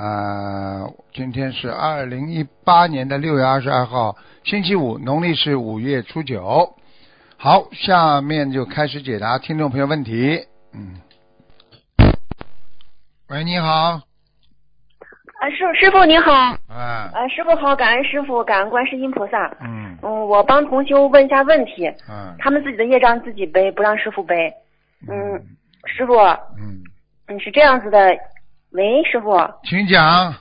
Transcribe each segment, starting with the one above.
啊，今天是二零一八年的六月二十二号，星期五，农历是五月初九。好，下面就开始解答听众朋友问题。嗯，喂，你好，啊，师师傅你好，哎，啊，师傅好，感恩师傅，感恩观世音菩萨。嗯。嗯，我帮同修问一下问题，嗯。他们自己的业障自己背，不让师傅背。嗯，师傅，嗯，嗯，是这样子的，喂，师傅，请讲。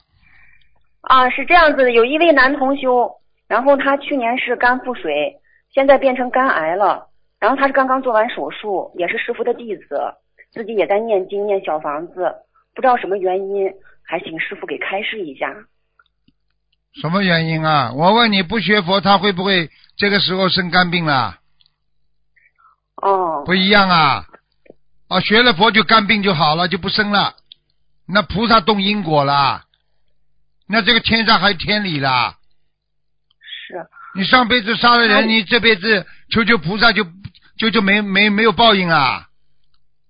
啊，是这样子的，有一位男同修，然后他去年是肝腹水，现在变成肝癌了，然后他是刚刚做完手术，也是师傅的弟子，自己也在念经念小房子，不知道什么原因，还请师傅给开示一下。什么原因啊？我问你，不学佛，他会不会这个时候生肝病了？哦，不一样啊！啊，学了佛就肝病就好了，就不生了。那菩萨动因果了，那这个天上还有天理啦。是。你上辈子杀了人，你这辈子求求菩萨就就就没没没有报应啊？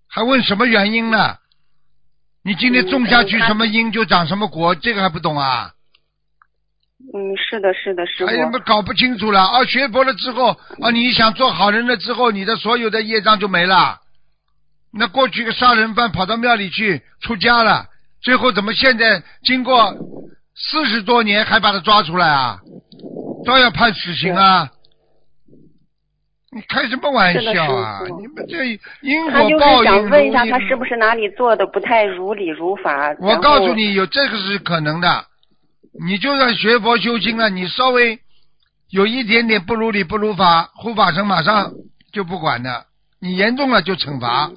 还问什么原因呢？你今天种下去什么因就长什么果，这个还不懂啊？嗯，是的，是的，师傅哎。呀，么搞不清楚了啊！学佛了之后啊，你想做好人了之后，你的所有的业障就没了。那过去个杀人犯跑到庙里去出家了，最后怎么现在经过四十多年还把他抓出来啊？都要判死刑啊！你开什么玩笑啊你们这因他就是果报应想问一下，他是不是哪里做的不太如理如法？我告诉你，有这个是可能的。你就算学佛修心了，你稍微有一点点不如理不如法，护法神马上就不管的。你严重了就惩罚，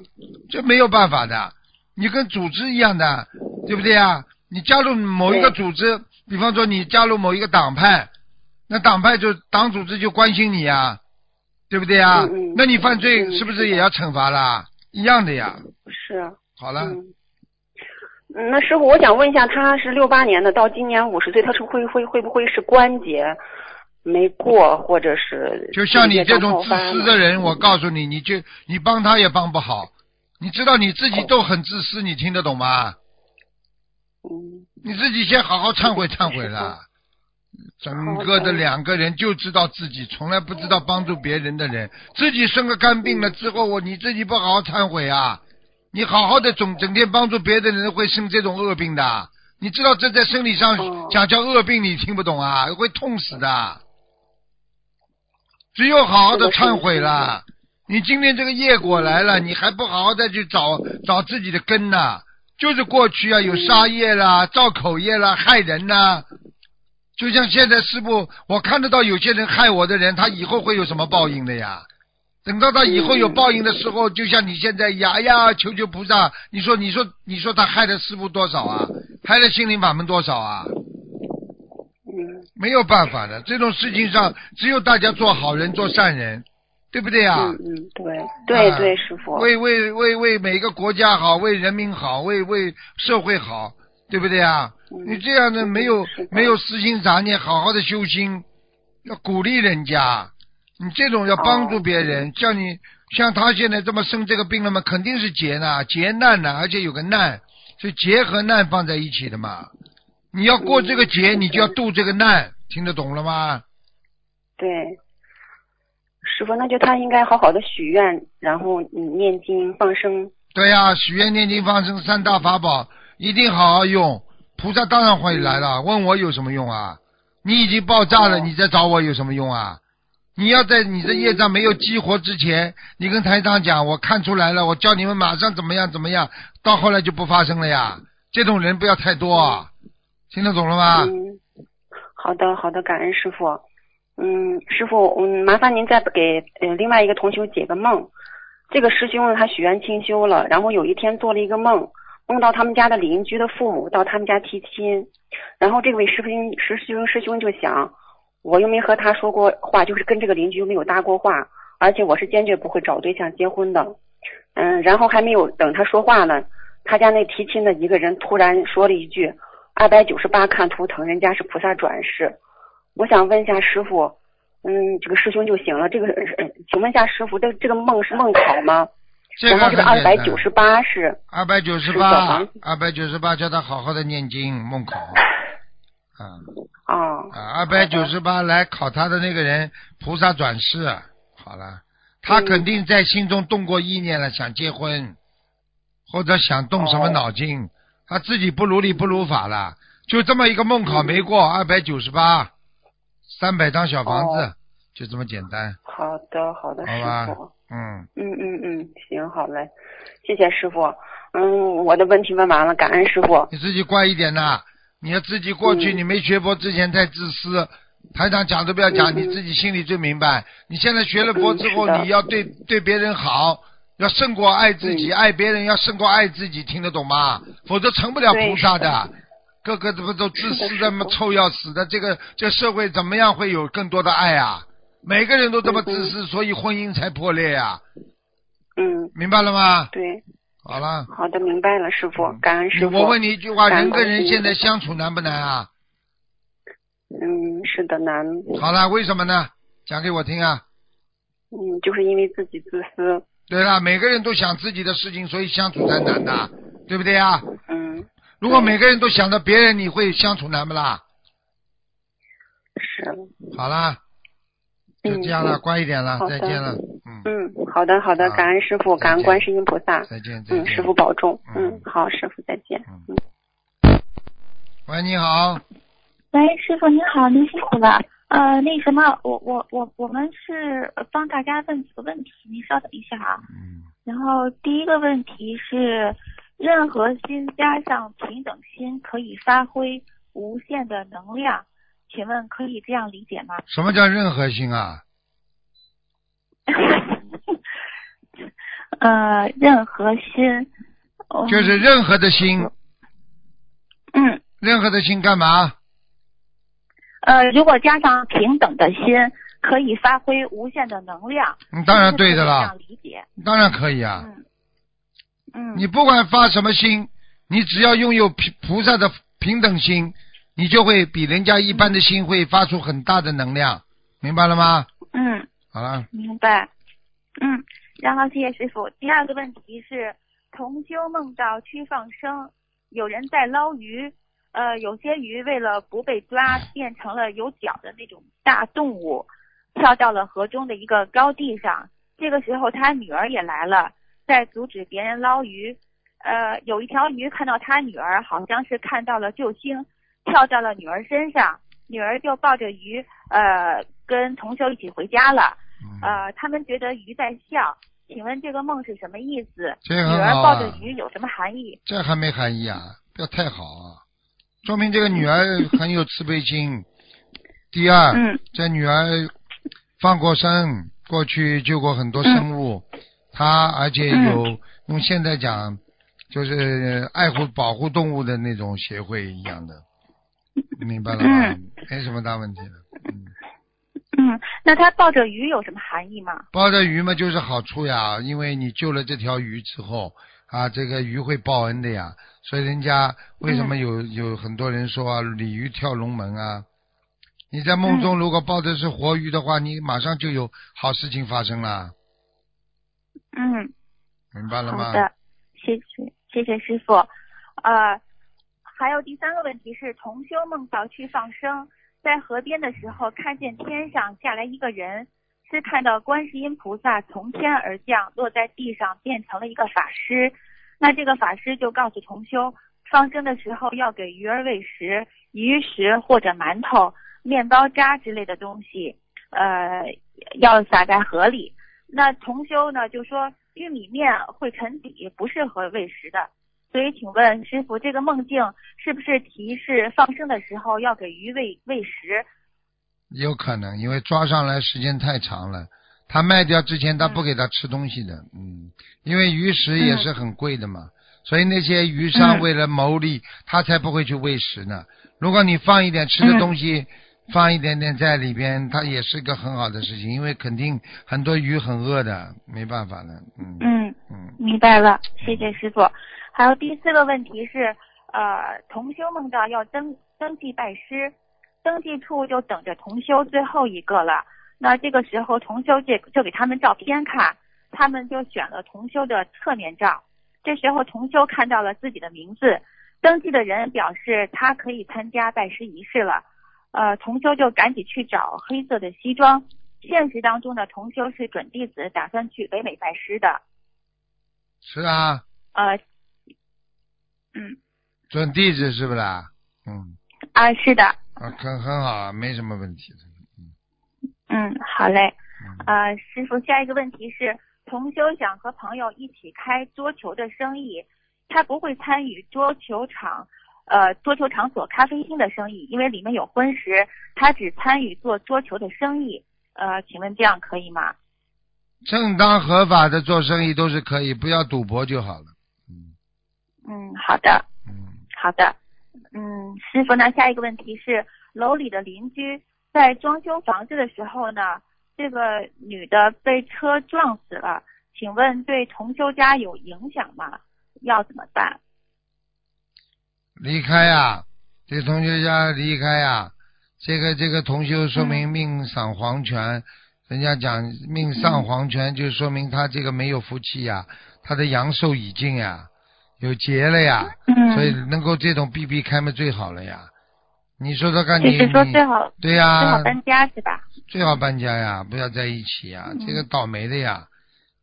这没有办法的。你跟组织一样的，对不对啊？你加入某一个组织，比方说你加入某一个党派，那党派就党组织就关心你呀，对不对啊？嗯嗯那你犯罪嗯是不是也要惩罚啦？一样的呀。是啊，好了。那师傅，我想问一下，他是六八年的，到今年五十岁，他是会会会不会是关节没过，或者是就像你这种自私的人，我告诉你，你就你帮他也帮不好。你知道你自己都很自私，你听得懂吗？嗯你自己先好好忏悔忏悔啦。整个的两个人就知道自己，从来不知道帮助别人的人，自己生个肝病了之后，我你自己不好好忏悔啊！你好好的总整天帮助别的人，会生这种恶病的。你知道这在生理上哦讲叫恶病，你听不懂啊？会痛死的。只有好好的忏悔了。你今天这个业果来了，你还不好好再去找找自己的根呐、就是过去啊有杀业啦、造口业啦、害人呐、就像现在师傅，我看得到有些人害我的人，他以后会有什么报应的呀？等到他以后有报应的时候，就像你现在一样哎呀，求求菩萨，你说你说你说他害了师傅多少啊？害了心灵法门多少啊？嗯没有办法的，这种事情上只有大家做好人、做善人，对不对啊？嗯嗯，对对啊对，师傅。为为为为每个国家好，为人民好，为为社会好，对不对啊？嗯你这样的没有的没有私心杂念，好好的修心，要鼓励人家。你这种要帮助别人，像你像他现在这么生这个病了嘛，肯定是劫呢，劫难呢，而且有个难，是劫和难放在一起的嘛。你要过这个劫，嗯你就要渡这个难，听得懂了吗？对，师傅，那就他应该好好的许愿，然后你念经放生。对呀、许愿、念经、放生三大法宝一定好好用。菩萨当然会来了，问我有什么用啊？你已经爆炸了，哦你再找我有什么用啊？你要在你的业障没有激活之前，你跟台长讲，我看出来了，我叫你们马上怎么样怎么样，到后来就不发生了呀。这种人不要太多啊，听得懂了吗？嗯，好的好的，感恩师傅。嗯，师傅，嗯，麻烦您再给呃另外一个同修解个梦。这个师兄呢，他许愿清修了，然后有一天做了一个梦，梦到他们家的邻居的父母到他们家提亲，然后这位师兄师兄师兄就想，我又没和他说过话，就是跟这个邻居又没有搭过话，而且我是坚决不会找对象结婚的。嗯，然后还没有等他说话呢，他家那提亲的一个人突然说了一句：“二百九十八看图腾，人家是菩萨转世。”我想问一下师傅，嗯，这个师兄就行了。这个，呃请问一下师傅，这这个梦是梦考吗？这个然后这个二百九十八是二百九十八二百九十八，叫他好好的念经梦考。啊啊啊，二百九十八来考他的那个人，菩萨转世，好了，他嗯肯定在心中动过意念了，想结婚，或者想动什么哦脑筋，他自己不如理不如法了，就这么一个梦考没过，二百九十八，三百张小房子，哦就这么简单，好的好的师好吧傅，嗯，嗯嗯嗯，行好嘞，谢谢师傅。嗯，我的问题问完了，感恩师傅。你自己乖一点呐，你要自己过去，嗯你没学佛之前太自私。台长讲都不要讲，你自己心里最明白。你现在学了佛之后，嗯你要对对别人好，要胜过爱自己，嗯爱别人要胜过爱自己，听得懂吗？否则成不了菩萨的的。个个怎么都自私的，是的么臭要死的。这个这社会怎么样会有更多的爱啊？每个人都这么自私，所以婚姻才破裂呀、嗯，明白了吗？对，好了，好的，明白了，师傅，感恩师傅。我问你一句话：人跟人现在相处难不难啊？嗯，是的，难。好了，为什么呢？讲给我听啊！嗯，就是因为自己自私。对了，每个人都想自己的事情，所以相处才难的，对不对啊？嗯，如果每个人都想着别人，你会相处难不啦？是。好啦，就这样了，乖一点了，再见了，嗯，嗯，好的，好的，感恩师傅，感恩观世音菩萨。再见，再见。嗯，师傅保重。嗯嗯，好，师傅再见。嗯喂，你好，喂，师傅您好，您辛苦了。呃，那什么，我我我我们是呃帮大家问几个问题，您稍等一下啊。嗯，然后第一个问题是，任何心加上平等心可以发挥无限的能量，请问可以这样理解吗？什么叫任何心啊？呃，任何心，嗯就是任何的心，嗯任何的心干嘛？呃，如果加上平等的心，可以发挥无限的能量。嗯，当然对的啦这样，理解。当然可以啊。嗯嗯。你不管发什么心，你只要拥有平菩萨的平等心，你就会比人家一般的心会发出很大的能量，明白了吗？嗯。好了，明白，嗯，然后谢谢师傅。第二个问题是，同修梦到去放生，有人在捞鱼，呃，有些鱼为了不被抓，变成了有脚的那种大动物，跳到了河中的一个高地上。这个时候，他女儿也来了，在阻止别人捞鱼。呃，有一条鱼看到他女儿，好像是看到了救星，跳到了女儿身上，女儿就抱着鱼，呃，跟同学一起回家了。嗯，呃，他们觉得鱼在笑，请问这个梦是什么意思？这女儿抱着，鱼有什么含义？这还没含义啊，不要太好啊，说明这个女儿 很有慈悲心。第二，嗯这女儿放过生，过去救过很多生物，她而且有用现在讲，就是爱护保护动物的那种协会一样的，明白了吗？嗯没什么大问题的。嗯，嗯，那他抱着鱼有什么含义吗？抱着鱼嘛就是好处呀，因为你救了这条鱼之后啊，这个鱼会报恩的呀，所以人家为什么有、有很多人说啊，鲤鱼跳龙门啊？你在梦中如果抱的是活鱼的话，你马上就有好事情发生了，嗯，明白了吗？好的，谢谢谢谢师傅。呃，还有第三个问题是，同修梦到去放生，在河边的时候看见天上下来一个人，是看到观世音菩萨从天而降，落在地上变成了一个法师。那这个法师就告诉同修，放生的时候要给鱼儿喂食，鱼食或者馒头、面包渣之类的东西，呃，要撒在河里。那同修呢就说玉米面会沉底，不适合喂食的。所以请问师傅，这个梦境是不是提示放生的时候要给鱼喂喂食？有可能，因为抓上来时间太长了，他卖掉之前他不给他吃东西的，嗯，因为鱼食也是很贵的嘛，所以那些鱼商嗯为了牟利，他才不会去喂食呢。如果你放一点吃的东西，放一点点在里边，它也是个很好的事情，因为肯定很多鱼很饿的，没办法的，嗯嗯，嗯，明白了，谢谢师傅。还有第四个问题是，呃，同修梦到要登登记拜师，登记处就等着同修最后一个了。那这个时候同修就就给他们照片看，他们就选了同修的侧面照。这时候同修看到了自己的名字，登记的人表示他可以参加拜师仪式了。呃，同修就赶紧去找黑色的西装。现实当中呢同修是准弟子，打算去北美拜师的。是啊，呃，嗯准弟子是不啦？嗯，啊，是的，啊，很很好啊，没什么问题的。嗯，好嘞。嗯呃，师傅，下一个问题是，同修想和朋友一起开桌球的生意，他不会参与桌球场，呃，桌球场所咖啡厅的生意，因为里面有荤食，他只参与做桌球的生意。呃，请问这样可以吗？正当合法的做生意都是可以，不要赌博就好了。嗯嗯，好的，嗯，好的。嗯，师傅，那下一个问题是，楼里的邻居在装修房子的时候呢，这个女的被车撞死了，请问对同修家有影响吗？要怎么办？离开呀、这同学家离开呀、这个这个同修说明命丧黄泉，人家讲命丧黄泉，就说明他这个没有福气呀、他的阳寿已尽呀，有劫了呀，嗯，所以能够这种避避开嘛最好了呀。你说说看你，就是说最好对呀、最好搬家是吧？最好搬家呀，不要在一起呀，嗯。这个倒霉的呀，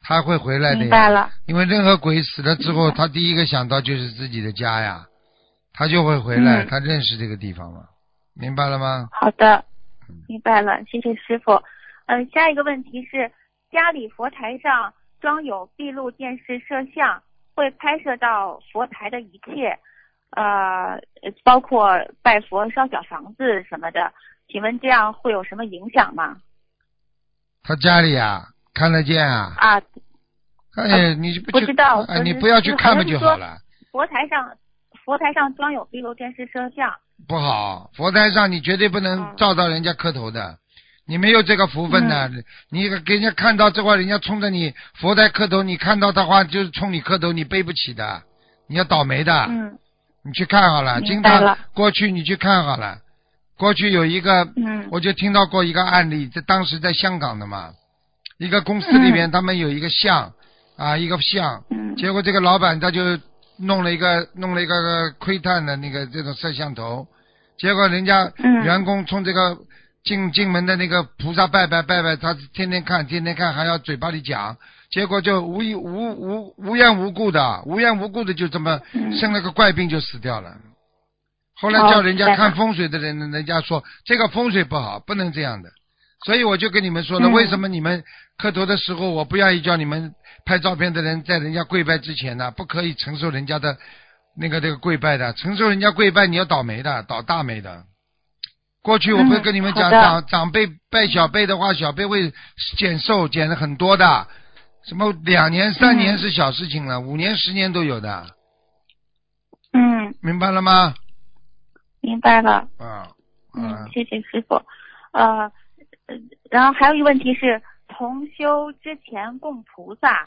他会回来的呀。明白了，因为任何鬼死了之后，他第一个想到就是自己的家呀，他就会回来，嗯他认识这个地方了，明白了吗？好的，明白了，谢谢师傅。嗯、下一个问题是，家里佛台上装有闭路电视摄像，会拍摄到佛台的一切，呃，包括拜佛、烧小房子什么的。请问这样会有什么影响吗？他家里啊，看得见啊，啊，哎，你不知道哎，你不要去看不就好了，佛台上佛台上装有闭路电视摄像，不好，佛台上你绝对不能嗯。照到人家磕头的。你没有这个福分的，你给人家看到这块，人家冲着你佛台磕头，你看到的话就是冲你磕头，你背不起的，你要倒霉的。嗯。你去看好了，明经常过去你去看好了，过去有一个，嗯。我就听到过一个案例，在当时在香港的嘛，一个公司里面他们有一个像啊，一个像，嗯。结果这个老板他就弄了一个弄了一个窥探的那个这种摄像头，结果人家嗯员工从这个进进门的那个菩萨拜拜拜拜，他天天看天天看，还要嘴巴里讲，结果就无意无无无缘无故的无缘无故的就这么嗯生了个怪病就死掉了。后来哦叫人家看风水的人，人家说这个风水不好，不能这样的。所以我就跟你们说了，嗯为什么你们磕头的时候，我不愿意叫你们拍照片的人在人家跪拜之前呢，不可以承受人家的那个这个跪拜的，承受人家跪拜你要倒霉的，倒大霉的。过去我不是跟你们讲，嗯长长辈拜小辈的话，小辈会减寿减的很多的，什么两年三年嗯是小事情了，五年十年都有的，嗯，明白了吗？明白了。啊，嗯啊，，谢谢师傅。呃，呃然后还有一个问题是，同修之前供菩萨，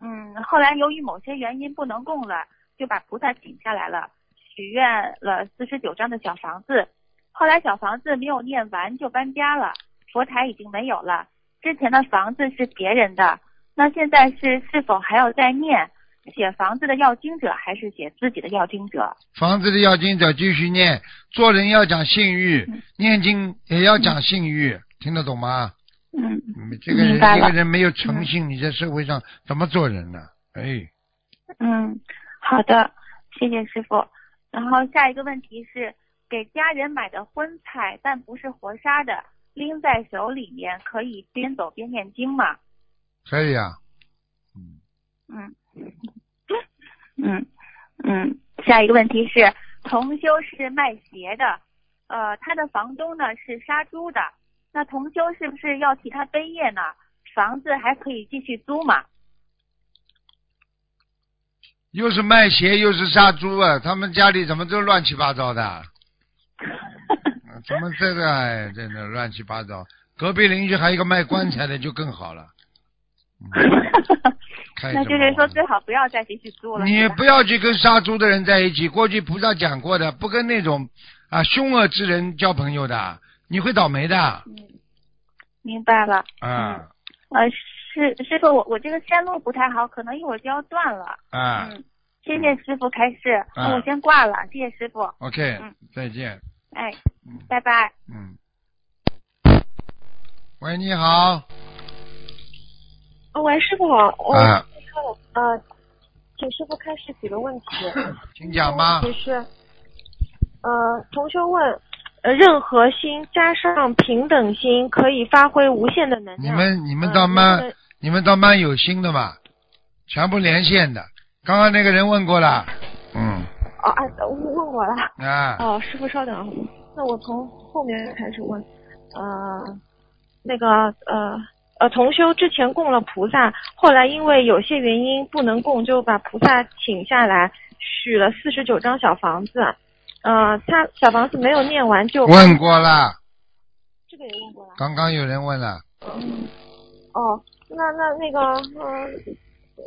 嗯，后来由于某些原因不能供了，就把菩萨请下来了，许愿了四十九张的小房子。后来小房子没有念完就搬家了，佛台已经没有了。之前的房子是别人的，那现在是是否还要再念？写房子的要经者还是写自己的要经者？房子的要经者继续念，做人要讲信誉嗯，念经也要讲信誉，听得懂吗？嗯，你这个人一个人没有诚信，你在社会上怎么做人呢？哎，嗯，好的，谢谢师傅。然后下一个问题是，给家人买的荤菜，但不是活杀的，拎在手里面，可以边走边念经吗？可以啊。嗯，嗯，嗯嗯。下一个问题是，同修是卖鞋的，呃，他的房东呢是杀猪的，那同修是不是要替他背业呢？房子还可以继续租吗？又是卖鞋又是杀猪啊，他们家里怎么都乱七八糟的？怎么这个哎，真的乱七八糟。隔壁邻居还有一个卖棺材的，就更好了。那就是说最好不要再继续租了。你不要去跟杀猪的人在一起。过去菩萨讲过的，不跟那种啊凶恶之人交朋友的，你会倒霉的啊。嗯，明白了。嗯呃，师师傅，我我这个线路不太好，可能一会儿就要断了。啊嗯，谢谢师傅开示，啊那我先挂了，谢谢师傅。，OK，嗯再见。哎嗯，拜拜。嗯。喂，你好。哦，喂，师傅好，我、啊，呃，请师傅开始几个问题。请讲吧第一个问题是，呃，同学问，呃，任何心加上平等心可以发挥无限的能量你。们你们呃倒蛮、能不能你们倒蛮有心的嘛，全部连线的。刚刚那个人问过了，嗯哦啊，问问我了。啊，哦，师傅稍等啊，那我从后面开始问。呃，那个呃呃，同修之前供了菩萨，后来因为有些原因不能供，就把菩萨请下来，许了四十九张小房子。呃，他小房子没有念完就问过了，这个也问过了。刚刚有人问了，嗯哦，那那那个呃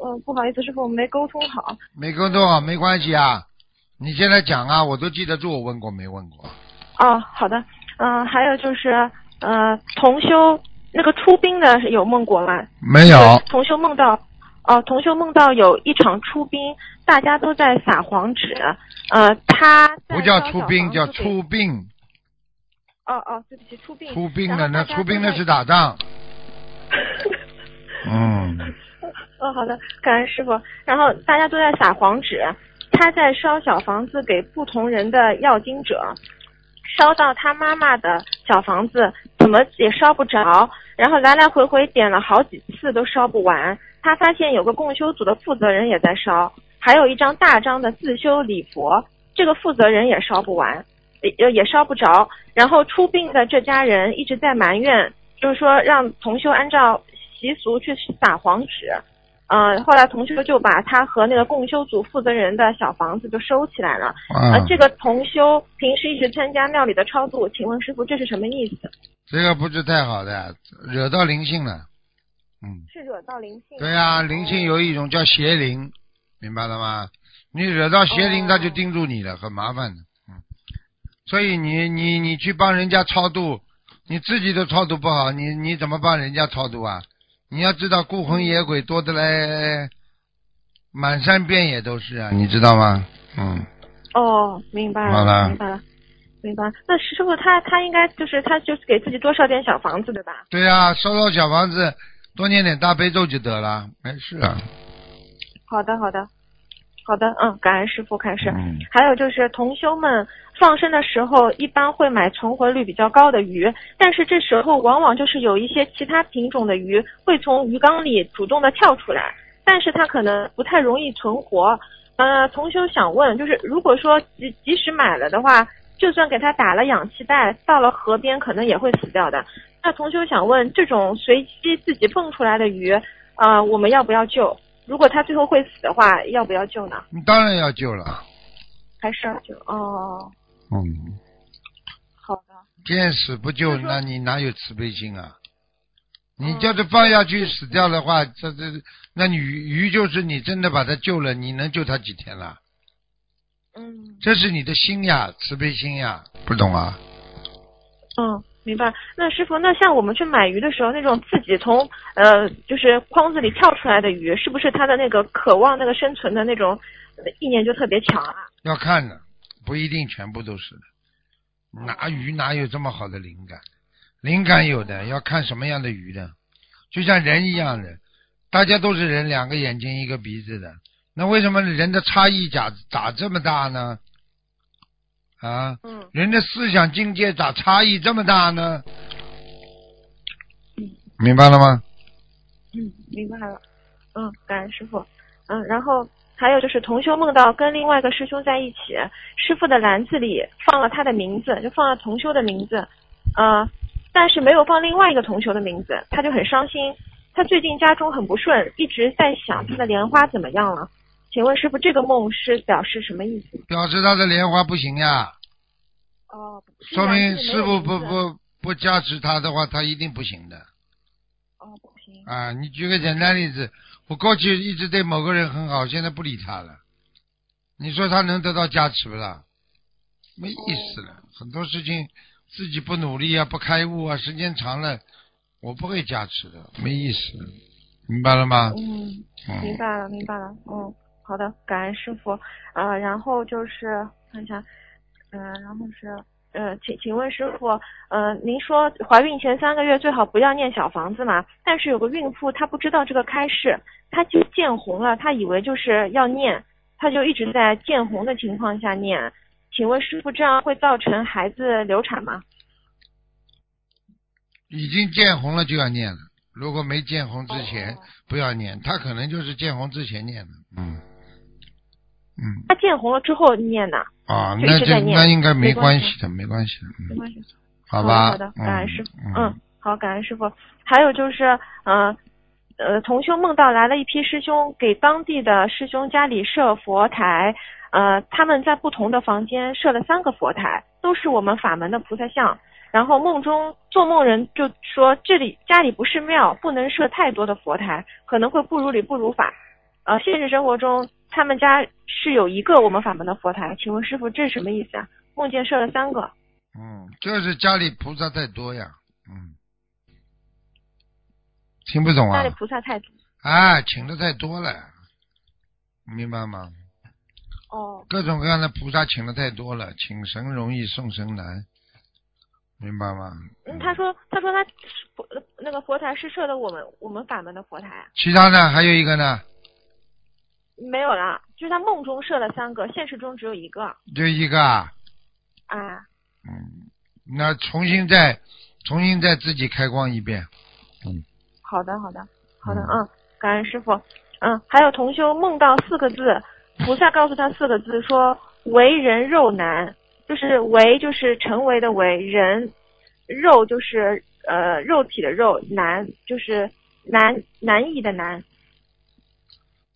呃，不好意思，师傅，我们没沟通好。没沟通好没关系啊，你现在讲啊，我都记得住，我问过没问过？哦，好的。嗯、还有就是呃，同修那个出兵的有梦过吗？没有，同修梦到，哦，同修梦到有一场出兵，大家都在撒黄纸，呃，他不叫出兵，叫。出兵，哦哦，对不起，出兵。出兵的那出兵的是打仗，嗯，哦，好的，感恩师傅。然后大家都在撒黄纸，他在烧小房子给不同人的要经者，烧到他妈妈的小房子，怎么也烧不着，然后来来回回点了好几次都烧不完。他发现有个共修组的负责人也在烧，还有一张大张的自修礼佛，这个负责人也烧不完，也也烧不着。然后出殡的这家人一直在埋怨，就是说让同修按照习俗去撒黄纸。呃，后来同修就把他和那个共修组负责人的小房子就收起来了。啊呃，，这个同修平时一直参加庙里的超度，请问师傅这是什么意思？这个不是太好的，惹到灵性了，嗯。是惹到灵性？对呀、灵性有一种叫邪灵，明白了吗？你惹到邪灵，哦他就盯住你了，很麻烦的。嗯，所以你你你去帮人家超度，你自己都超度不好，你你怎么帮人家超度啊？你要知道孤魂野鬼多的嘞，满山遍野都是啊，你知道吗？嗯，哦，明白了，好了明白了，明白了。那师傅他他应该就是他就是给自己多烧点小房子对吧？对呀、烧烧小房子，多念点大悲咒就得了，没事啊。好的，好的，好的，嗯，感恩师傅开始。嗯还有就是同修们放生的时候，一般会买存活率比较高的鱼，但是这时候往往就是有一些其他品种的鱼会从鱼缸里主动的跳出来，但是它可能不太容易存活。呃，同修想问，就是如果说即即使买了的话，就算给它打了氧气袋，到了河边可能也会死掉的。那同修想问，这种随机自己蹦出来的鱼，呃，我们要不要救？如果他最后会死的话，要不要救呢？你当然要救了。还是要救？哦，嗯，好的。见死不救，那你哪有慈悲心啊？你叫是放下去死掉的话，这这那你鱼鱼就是你真的把他救了，你能救他几天了？嗯这是你的心呀，慈悲心呀，不懂啊？嗯，明白。那师傅，那像我们去买鱼的时候，那种自己从呃就是筐子里跳出来的鱼，是不是它的那个渴望那个生存的那种意念就特别强啊？要看的，不一定全部都是的。拿鱼哪有这么好的灵感？灵感有的，要看什么样的鱼的，就像人一样的，大家都是人，两个眼睛一个鼻子的，那为什么人的差异咋咋这么大呢？啊，嗯人的思想境界咋差异这么大呢？嗯明白了吗？嗯，明白了。嗯，感恩师傅。嗯，然后还有就是同修梦到跟另外一个师兄在一起，师傅的篮子里放了他的名字，就放了同修的名字，呃，但是没有放另外一个同修的名字，他就很伤心。他最近家中很不顺，一直在想他的莲花怎么样了。请问师傅，这个梦是表示什么意思？表示他的莲花不行呀，哦，说明师傅不不不加持他的话，他一定不行的哦不行啊！你举个简单例子，我过去一直对某个人很好，现在不理他了，你说他能得到加持不啦？没意思了，很多事情自己不努力啊，不开悟啊，时间长了，我不会加持的，没意思，明白了吗？嗯，嗯明白了明白了，嗯，好的，感恩师傅。呃，然后就是看一下，嗯、然后是呃，请请问师傅，呃，您说怀孕前三个月最好不要念小房子嘛？但是有个孕妇她不知道这个开示，她就见红了，她以为就是要念，她就一直在见红的情况下念。请问师傅，这样会造成孩子流产吗？已经见红了就要念了，如果没见红之前、哦不要念，他可能就是见红之前念的，嗯嗯她见红了之后念呢，啊，一那就直在念那应该没没关系的，没关系的，嗯，没关系。好吧，好的，好的感恩师傅。嗯嗯，好，感恩师傅。还有就是，呃，呃，同修梦到来了一批师兄，给当地的师兄家里设佛台，呃，他们在不同的房间设了三个佛台，都是我们法门的菩萨像。然后梦中做梦人就说，这里家里不是庙，不能设太多的佛台，可能会不如理不如法。呃，现实生活中他们家是有一个我们法门的佛台，请问师傅这是什么意思啊？梦见设了三个。嗯，就是家里菩萨太多呀，嗯，听不懂啊家里？菩萨太多。啊，请的太多了，明白吗？哦，各种各样的菩萨请的太多了，请神容易送神难，明白吗？嗯，他说，他说他佛那个佛台是设的我们我们法门的佛台啊，其他呢？还有一个呢，没有啦，就是他梦中设了三个，现实中只有一个。就一个啊，啊。嗯，那重新再重新再自己开光一遍，嗯。好的，好的，好的，嗯。嗯，感恩师傅。嗯，还有同修梦到四个字，菩萨告诉他四个字，说为人肉难，就是为就是成为的为，人肉就是呃肉体的肉，难就是难难易的难，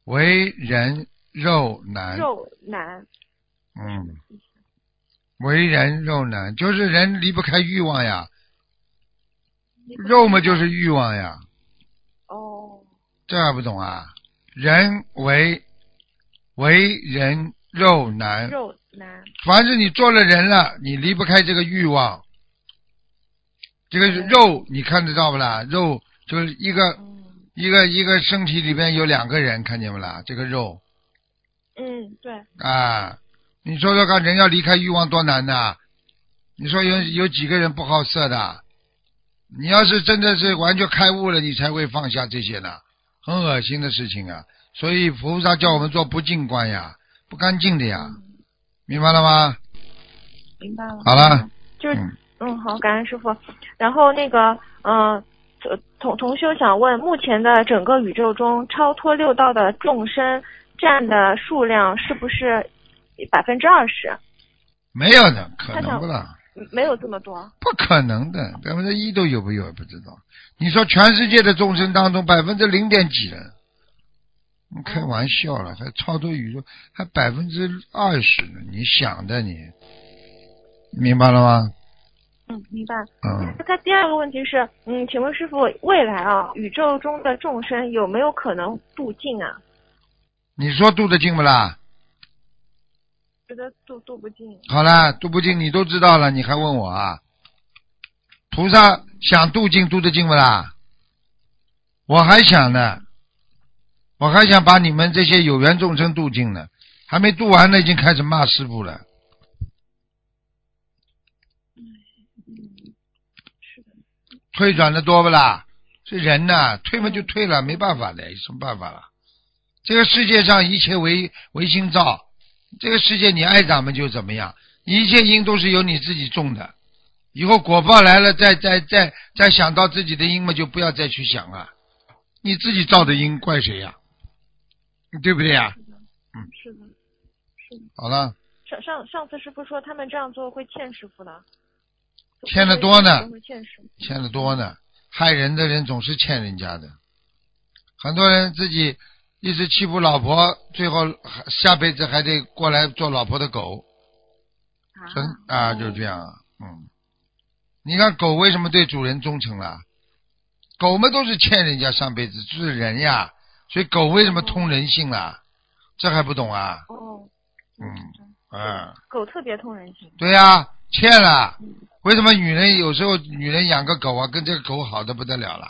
为人肉难，肉难。嗯，为人肉难，就是人离不开欲望呀，肉嘛就是欲望呀，哦，这还不懂啊？人为为人肉难，肉难。凡是你做了人了，你离不开这个欲望。这个嗯肉你看得到不啦？肉就是一个嗯一个一个身体里边有两个人，看见不啦？这个肉嗯，对。啊，你说说看，人要离开欲望多难呐？你说有有几个人不好色的？你要是真的是完全开悟了，你才会放下这些呢，很恶心的事情啊。所以菩萨叫我们做不净观呀，不干净的呀，明白了吗？明白了。好了，就是嗯嗯，好，感恩师傅。然后那个嗯、呃同同修想问，目前的整个宇宙中，超脱六道的众生占的数量是不是百分之二十？没有的，可能不了。没有这么多。不可能的，百分之一都有没有不知道。你说全世界的众生当中百分之零点几了？你开玩笑了，还超脱宇宙还百分之二十呢？你想的你，明白了吗？嗯，明白。嗯，那第二个问题是，嗯，请问师傅，未来啊，宇宙中的众生有没有可能度尽啊？你说渡得尽不啦？觉得度度不尽。好啦，渡不尽你都知道了，你还问我啊？菩萨想渡尽渡得尽不啦？我还想呢，我还想把你们这些有缘众生渡尽呢，还没渡完呢，已经开始骂师傅了。退转的多不啦？这人呐，退嘛就退了，没办法的，有什么办法了？这个世界上一切唯唯心造，这个世界你爱怎么就怎么样，一切因都是由你自己种的。以后果报来了，再再再再想到自己的因嘛，就不要再去想了。你自己造的因，怪谁呀、对不对呀、嗯是的，是的。好了，上上上次师傅说他们这样做会欠师傅的，欠的多呢欠的多呢，害人的人总是欠人家的。很多人自己一直欺负老婆，最后还下辈子还得过来做老婆的狗，真啊，就是这样啊，嗯。你看狗为什么对主人忠诚了？狗们都是欠人家上辈子，就是人呀，所以狗为什么通人性了？这还不懂啊？哦，嗯，啊，狗特别通人性。对呀、欠了。为什么女人有时候女人养个狗啊，跟这个狗好的不得了了？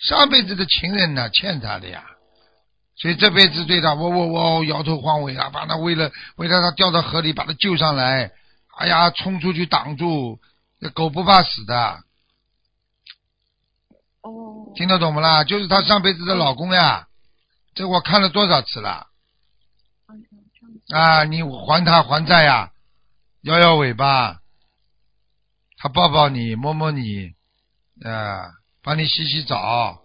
上辈子的情人呢，欠她的呀，所以这辈子对她，我我我摇头晃尾啊，把她为了为了她掉到河里，把她救上来，哎呀，冲出去挡住，这狗不怕死的，哦，听得懂不啦？就是她上辈子的老公呀，这我看了多少次了啊！你还他还债呀，摇摇尾巴，他抱抱你，摸摸你，啊，帮你洗洗澡，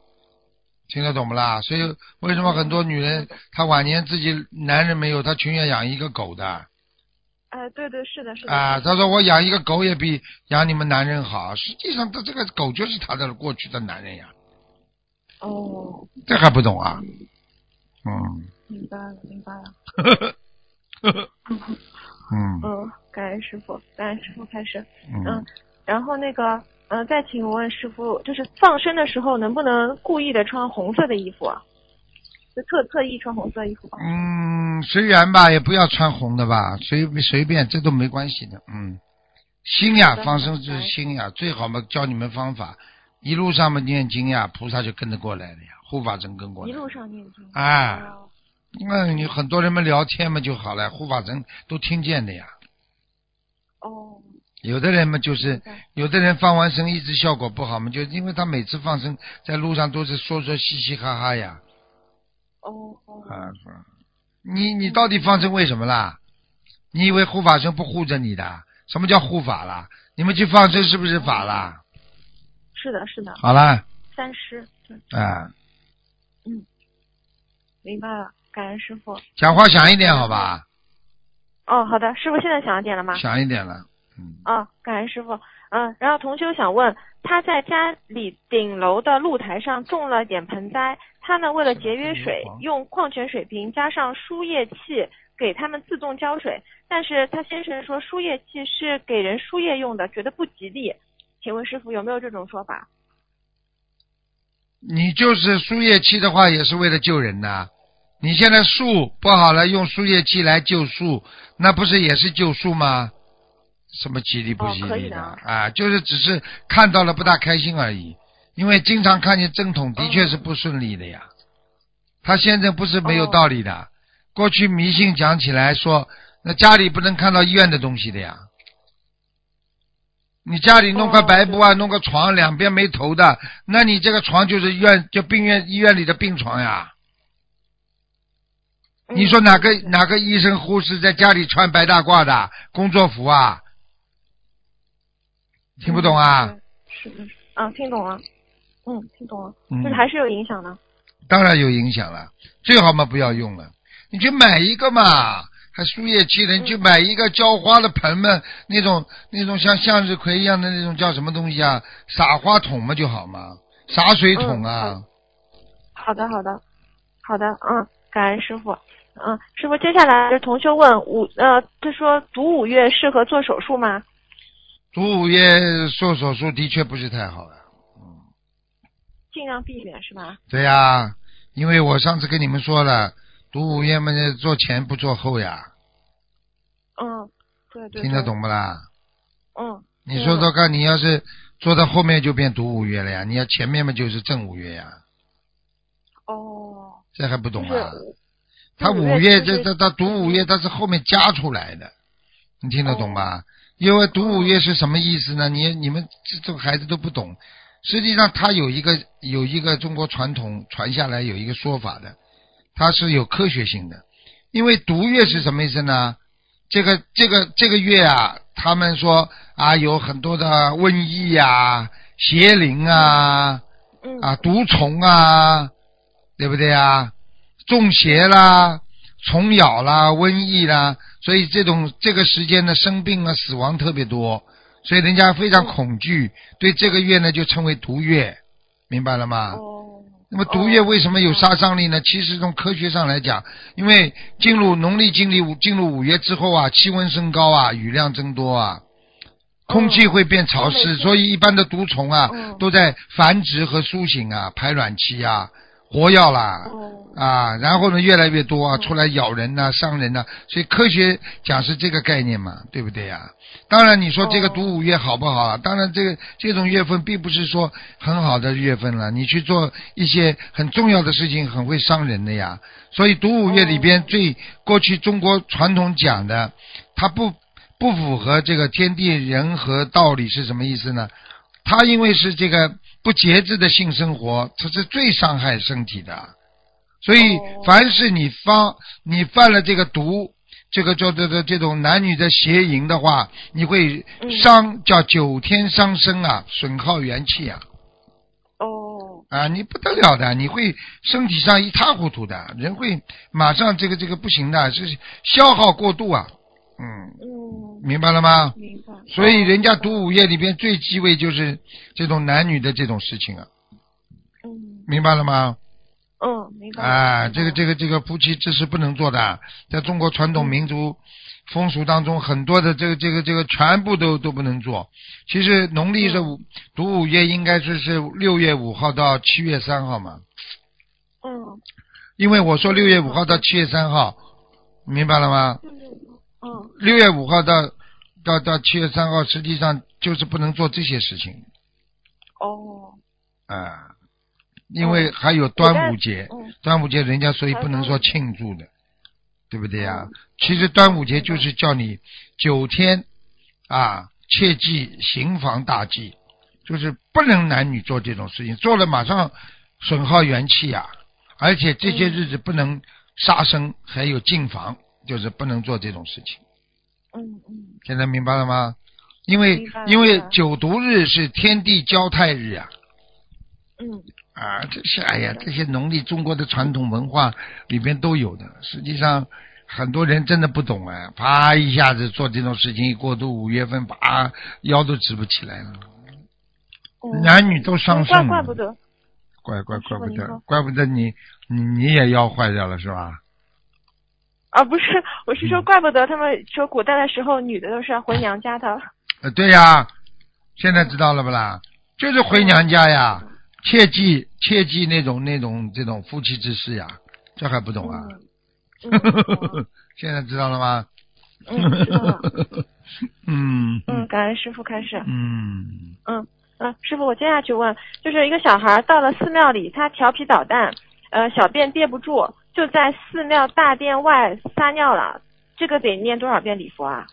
听得懂不啦？所以为什么很多女人她晚年自己男人没有，她情愿养一个狗的哎，对对，是的，是的。啊？她说我养一个狗也比养你们男人好，实际上他这个狗就是他的过去的男人呀，哦，这还不懂啊？嗯，明白了，明白了。嗯嗯，感恩师傅，感恩师傅开始。嗯嗯，然后那个，嗯、再请问师傅，就是放生的时候能不能故意的穿红色的衣服啊？就特特意穿红色衣服吧？嗯，随缘吧，也不要穿红的吧，随随便，这都没关系的。嗯，心呀放生就是心呀，最好嘛，教你们方法，一路上嘛念经呀，菩萨就跟着过来了呀，护法神跟过来。一路上念经。哎，哦那你很多人们聊天嘛就好了，护法神都听见的呀。哦，有的人嘛就是有的人放完生一直效果不好嘛，就因为他每次放生在路上都是说说嘻嘻哈哈呀。哦哦。你你到底放生为什么啦？你以为护法神不护着你的？什么叫护法啦？你们去放生是不是法啦？是的，是的，好啦，三师，啊。嗯，明白了，感恩师傅。讲话响一点好吧？哦，好的，师傅现在响一点了吗？响一点了，嗯，啊，感恩师傅。嗯，然后同修想问，他在家里顶楼的露台上种了点盆栽，他呢为了节约水，用矿泉水瓶加上输液器给他们自动浇水，但是他先生说输液器是给人输液用的，觉得不吉利。请问师傅有没有这种说法？你就是输液器的话，也是为了救人呐。你现在树不好了，用输液器来救树，那不是也是救树吗？什么吉利不吉利的啊啊？就是只是看到了不大开心而已，因为经常看见正统的确是不顺利的呀。他现在不是没有哦道理的，过去迷信讲起来说，那家里不能看到医院的东西的呀。你家里弄块哦白布啊，弄个床两边没头的，那你这个床就是医院就病院医院里的病床呀。你说哪个嗯哪个医生护士在家里穿白大褂的工作服啊？听不懂啊？嗯是嗯，啊，听懂了。嗯，听懂了，嗯就是还是有影响的。当然有影响了，最好嘛不要用了，你去买一个嘛，还输液器的，你去买一个浇花的盆嘛，那种那种像向日葵一样的那种叫什么东西啊？撒花桶嘛就好嘛，洒水桶啊。好的，好的，好的，嗯，感恩师傅。嗯，师傅，接下来是同学问五呃，他说读五月适合做手术吗？读五月做手术的确不是太好了。尽量避免是吧？对呀、因为我上次跟你们说了，读五月嘛，做前不做后呀，嗯，对对。听得？懂不啦？嗯。你说说看，你要是做到后面就变读五月了呀，你要前面嘛就是正五月呀，哦。这还不懂啊？他五五月就是这他他读五月，他是后面加出来的，你听得懂吧？因为读五月是什么意思呢？你你们这这个孩子都不懂，实际上他有一个有一个中国传统传下来有一个说法的，它是有科学性的。因为读月是什么意思呢？这个这个这个月啊，他们说啊有很多的瘟疫啊、邪灵啊、嗯啊毒虫啊，对不对啊？中邪啦、虫咬啦、瘟疫啦，所以这种这个时间呢，生病啊、死亡特别多，所以人家非常恐惧，对这个月呢就称为毒月，明白了吗？哦。那么毒月为什么有杀伤力呢？其实从科学上来讲，因为进入农历经历五进入五月之后啊，气温升高啊，雨量增多啊，空气会变潮湿，所以一般的毒虫啊都在繁殖和苏醒啊，排卵期啊，活药啦。啊，然后呢，越来越多啊，出来咬人呐、伤人呐，所以科学讲是这个概念嘛，对不对呀？当然，你说这个读五月好不好啊？当然，这个这种月份并不是说很好的月份了，你去做一些很重要的事情，很会伤人的呀。所以读五月里边最过去中国传统讲的，它不不符合这个天地人和道理是什么意思呢？它因为是这个不节制的性生活，它是最伤害身体的。所以，凡是你方你犯了这个毒，这个叫这这这种男女的邪淫的话，你会伤叫九天伤身啊，损耗元气啊。哦。啊，你不得了的，你会身体上一塌糊涂的，人会马上这个这个不行的，是消耗过度啊。嗯。嗯。明白了吗？明白。所以人家读五夜里边最忌讳就是这种男女的这种事情啊。嗯。明白了吗？嗯，明白。啊，这个这个这个夫妻之事不能做的，在中国传统民族风俗当中，很多的这个这个这个全部都都不能做。其实农历是五读五月，应该是是六月五号到七月三号嘛。嗯。因为我说六月五号到七月三号，明白了吗？嗯。六月五号到到到七月三号，实际上就是不能做这些事情。哦。啊。因为还有端午节，端午节人家所以不能说庆祝的，对不对呀？其实端午节就是叫你九天啊，切记行房大忌，就是不能男女做这种事情，做了马上损耗元气啊！而且这些日子不能杀生，还有禁房，就是不能做这种事情。嗯嗯。现在明白了吗？因为因为九毒日是天地交泰日啊。嗯。啊，这些哎呀，这些农历中国的传统文化里边都有的。实际上，很多人真的不懂哎，啪一下子做这种事情，一过度五月份，啪腰都直不起来了。男女都伤肾。怪不得。怪怪怪不得，怪不得你你你也腰坏掉了是吧？啊，不是，我是说，怪不得他们说古代的时候，女的都是要回娘家的。呃，对呀，现在知道了不啦？就是回娘家呀。切记切记那种那种这种夫妻之事呀，这还不懂啊？现在知道了吗？嗯，嗯感恩师傅开始。嗯嗯嗯，师傅，我接下去问，就是一个小孩到了寺庙里，他调皮捣蛋，呃，小便憋不住，就在寺庙大殿外撒尿了，这个得念多少遍礼佛啊？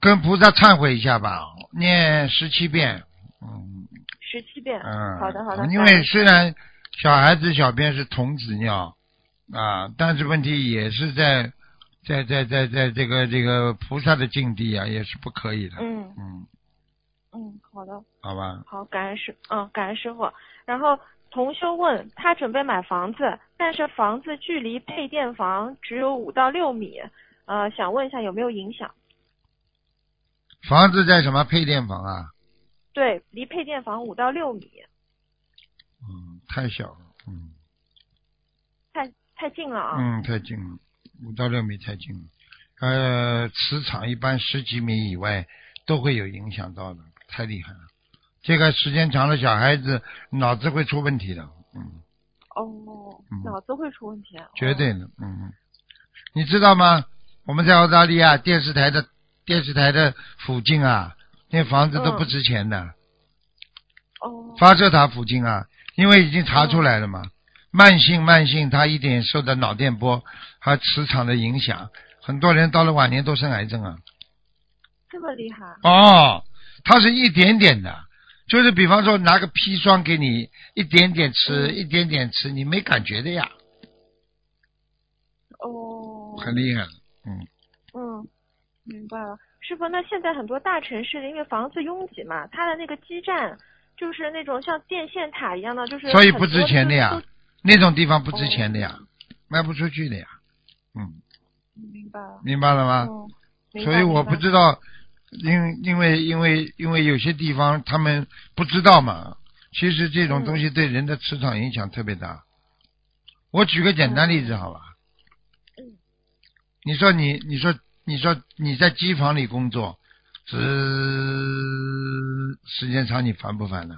跟菩萨忏悔一下吧，念十七遍。嗯。十七遍，嗯，好的好的。因为虽然小孩子小便是童子尿啊，但是问题也是在在在在在这个这个菩萨的境地啊，也是不可以的。嗯嗯嗯，好的，好吧。好，感恩师，嗯，感恩师傅。然后同修问他准备买房子，但是房子距离配电房只有五到六米，呃，想问一下有没有影响？房子在什么配电房啊？对，离配电房五到六米。嗯，太小了，嗯。太太近了啊。嗯，太近了，五到六米太近了。呃，磁场一般十几米以外都会有影响到的，太厉害了。这个时间长了，小孩子脑子会出问题的，嗯。哦，脑子会出问题啊？绝对的，嗯。你知道吗？我们在澳大利亚电视台的电视台的附近啊。那房子都不值钱的，哦，发射塔附近啊，因为已经查出来了嘛，慢性慢性，它一点受到脑电波和磁场的影响，很多人到了晚年都生癌症啊。这么厉害？哦，它是一点点的，就是比方说拿个砒霜给你一点点吃，一点点吃，你没感觉的呀。哦。很厉害，嗯。嗯，明白了。师傅，那现在很多大城市因为房子拥挤嘛，它的那个基站就是那种像电线塔一样的，就是所以不值钱的呀，那种地方不值钱的呀，卖不出去的呀，嗯，明白了，明白了吗？所以我不知道，因因为因为因为有些地方他们不知道嘛，其实这种东西对人的磁场影响特别大。我举个简单例子，好吧？嗯。你说你，你说，你说你在机房里工作，时时间长，你烦不烦呢？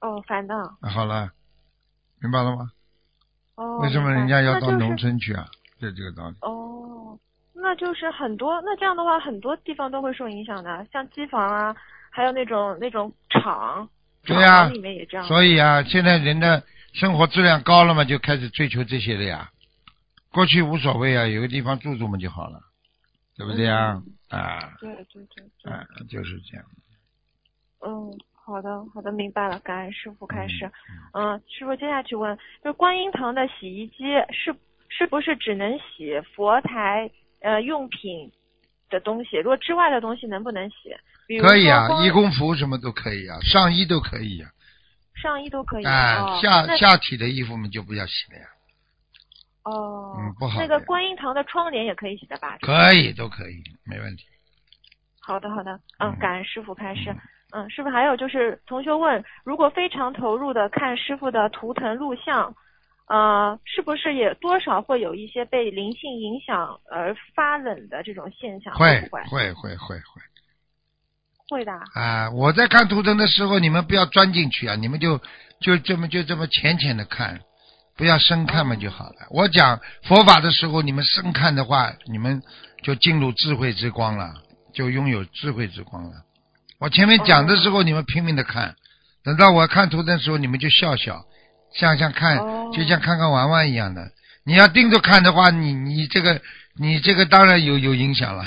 哦，烦的。啊，好了，明白了吗？哦。为什么人家要到农村去啊？就这个道理。哦，那就是很多，那这样的话，很多地方都会受影响的，像机房啊，还有那种那种厂，对呀、厂里面也这样。所以啊，现在人的生活质量高了嘛，就开始追求这些了呀。过去无所谓啊，有个地方住住嘛就好了，对不对呀？啊对对对对。啊，就是这样。嗯，好的好的，明白了，感恩师傅开始。嗯，师傅接下去问，就观音堂的洗衣机是是不是只能洗佛台呃用品的东西？如果之外的东西能不能洗？比如可以啊，义工服什么都可以啊，上衣都可以啊。上衣都可以。啊，哦、下那下体的衣服们就不要洗了呀。哦，嗯不好那个观音堂的窗帘也可以洗的吧？可以，都可以，没问题。好的，好的，嗯嗯，感恩师傅开始。嗯，师傅还有就是，同学问，如果非常投入的看师傅的图腾录像，呃，是不是也多少会有一些被灵性影响而发冷的这种现象？会？会会会会会的。啊！我在看图腾的时候，你们不要钻进去啊，你们就就这么就这么浅浅的看，不要深看嘛就好了。我讲佛法的时候，你们深看的话，你们就进入智慧之光了，就拥有智慧之光了。我前面讲的时候，你们拼命的看，等到我看图腾的时候，你们就笑笑，像像看，哦就像看看玩玩一样的。你要盯着看的话，你你这个你这个当然有有影响了。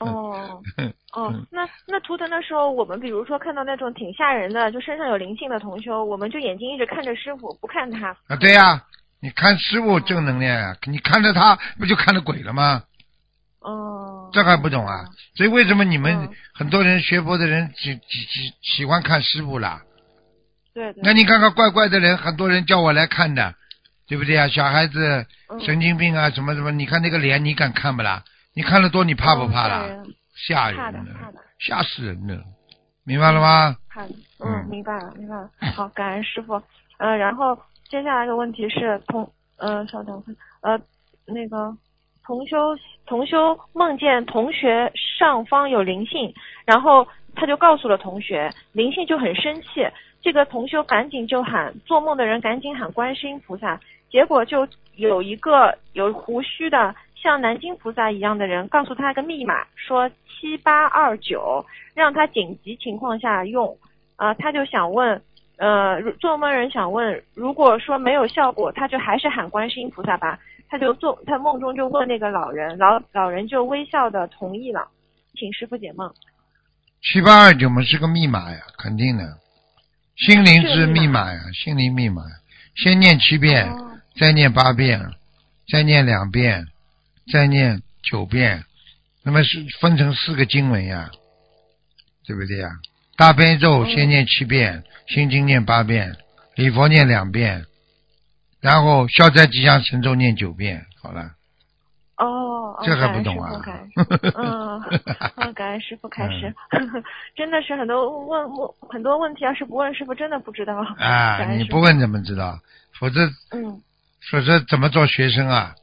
哦 哦，那那图腾的时候，我们比如说看到那种挺吓人的，就身上有灵性的同修，我们就眼睛一直看着师傅，不看他。啊，对呀、你看师傅正能量呀、你看着他不就看着鬼了吗？哦。这还不懂啊？所以为什么你们嗯很多人学佛的人喜喜喜喜欢看师傅啦？对对。那你看看怪怪的人，很多人叫我来看的，对不对啊？小孩子嗯神经病啊，什么什么，你看那个脸，你敢看不啦？你看得多，你怕不怕啦？哦吓人吓死人了，明白了吗？看，嗯嗯，明白了，明白了。好，感恩师傅。呃，然后接下来的问题是同，呃，稍等，呃，那个同修同修梦见同学上方有灵性，然后他就告诉了同学，灵性就很生气，这个同修赶紧就喊做梦的人赶紧喊观世音菩萨，结果就有一个有胡须的。像南京菩萨一样的人告诉他个密码，说七八二九，让他紧急情况下用。啊、他就想问，呃，做梦人想问，如果说没有效果，他就还是喊观世音菩萨吧。他就做，他梦中就问那个老人，老老人就微笑的同意了，请师傅解梦。七八二九嘛是个密码呀，肯定的，心灵之是密码呀，心灵密码，先念七遍，哦。再念八遍，再念两遍，再念九遍，那么是分成四个经文呀，对不对呀？大悲咒嗯先念七遍，心经念八遍，礼佛念两遍，然后消灾吉祥神咒念九遍，好了，哦，哦这还不懂啊 嗯，嗯，感恩师傅开始，真的是很多问问很多问题，要是不问师傅，真的不知道。啊，你不问怎么知道？否则嗯，否则怎么做学生啊？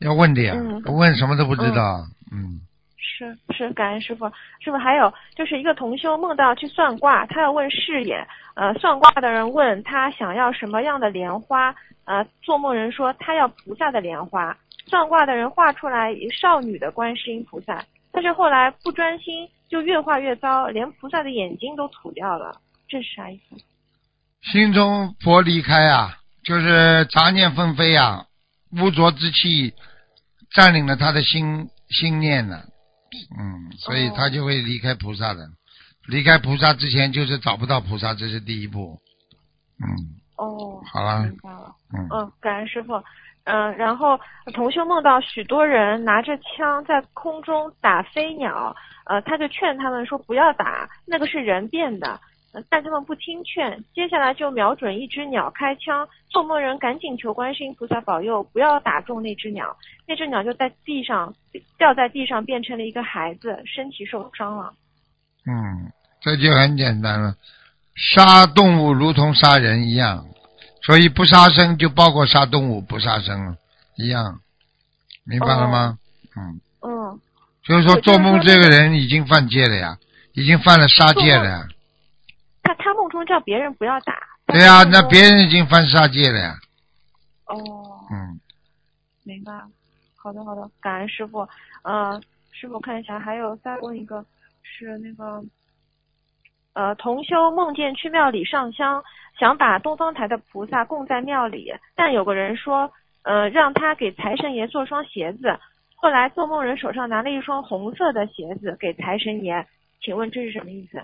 要问的呀，嗯不问什么都不知道。嗯，是是，感恩师傅。师傅还有就是一个同修梦到去算卦，他要问事业。呃，算卦的人问他想要什么样的莲花，呃，做梦人说他要菩萨的莲花。算卦的人画出来少女的观世音菩萨，但是后来不专心，就越画越糟，连菩萨的眼睛都吐掉了。这是啥意思？心中佛离开啊，就是杂念纷飞啊，污浊之气占领了他的心心念呢、嗯，所以哦他就会离开菩萨的。离开菩萨之前，就是找不到菩萨，这是第一步。嗯，哦，好了明白了。嗯，嗯，感恩师傅。嗯，然后同修梦到许多人拿着枪在空中打飞鸟，呃，他就劝他们说不要打，那个是人变的，但他们不听劝，接下来就瞄准一只鸟开枪，做梦人赶紧求观世音菩萨保佑，不要打中那只鸟，那只鸟就在地上掉在地上，变成了一个孩子，身体受伤了。嗯，这就很简单了。杀动物如同杀人一样，所以不杀生就包括杀动物，不杀生一样，明白了吗？嗯，嗯，就是说做梦这个人已经犯戒了呀，已经犯了杀戒了呀。他他梦中叫别人不要打。对呀、那别人已经犯杀戒了呀。哦，嗯，明白。好的好的，感恩师傅。呃，师傅看一下，还有再问一个，是那个，呃，同修梦见去庙里上香，想把东方台的菩萨供在庙里，但有个人说，呃，让他给财神爷做双鞋子。后来做梦人手上拿了一双红色的鞋子给财神爷，请问这是什么意思？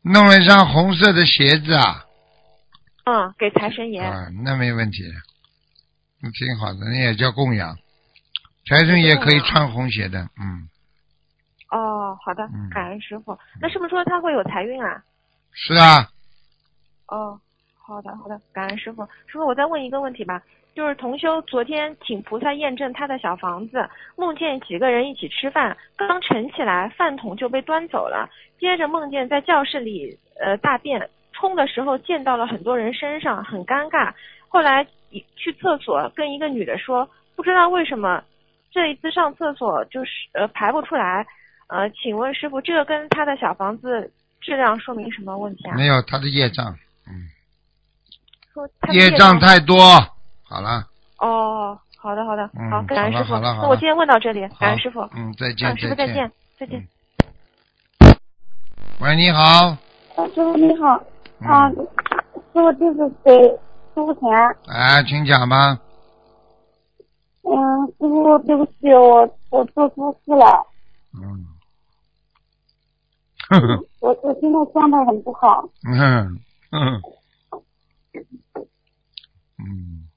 弄了一双红色的鞋子啊，嗯，给财神爷。啊，那没问题，那挺好的，那也叫供养。财神爷可以穿红鞋的，嗯，哦，好的嗯，感恩师傅。那是不是说他会有财运啊？是啊，哦，好的好的，感恩师傅。师傅，我再问一个问题吧，就是同修昨天请菩萨验证他的小房子，梦见几个人一起吃饭，刚盛起来，饭桶就被端走了，接着梦见在教室里呃大便，冲的时候溅到了很多人身上，很尴尬。后来一去厕所跟一个女的说，不知道为什么这一次上厕所就是呃排不出来，呃，请问师傅，这个跟他的小房子质量说明什么问题啊？没有他的业障，嗯，说他的业障太多。好了，哦，好的好的，嗯好，感恩师傅。好了好了好了那我今天问到这里，感恩师傅。嗯，再见啊，师傅再见，再见。喂，你好，啊，师傅你好，啊，嗯，师傅就是给师傅钱，哎，请讲吧。嗯，师傅对不起，我我做错事了，嗯，我我现在状态很不好，嗯，嗯，嗯，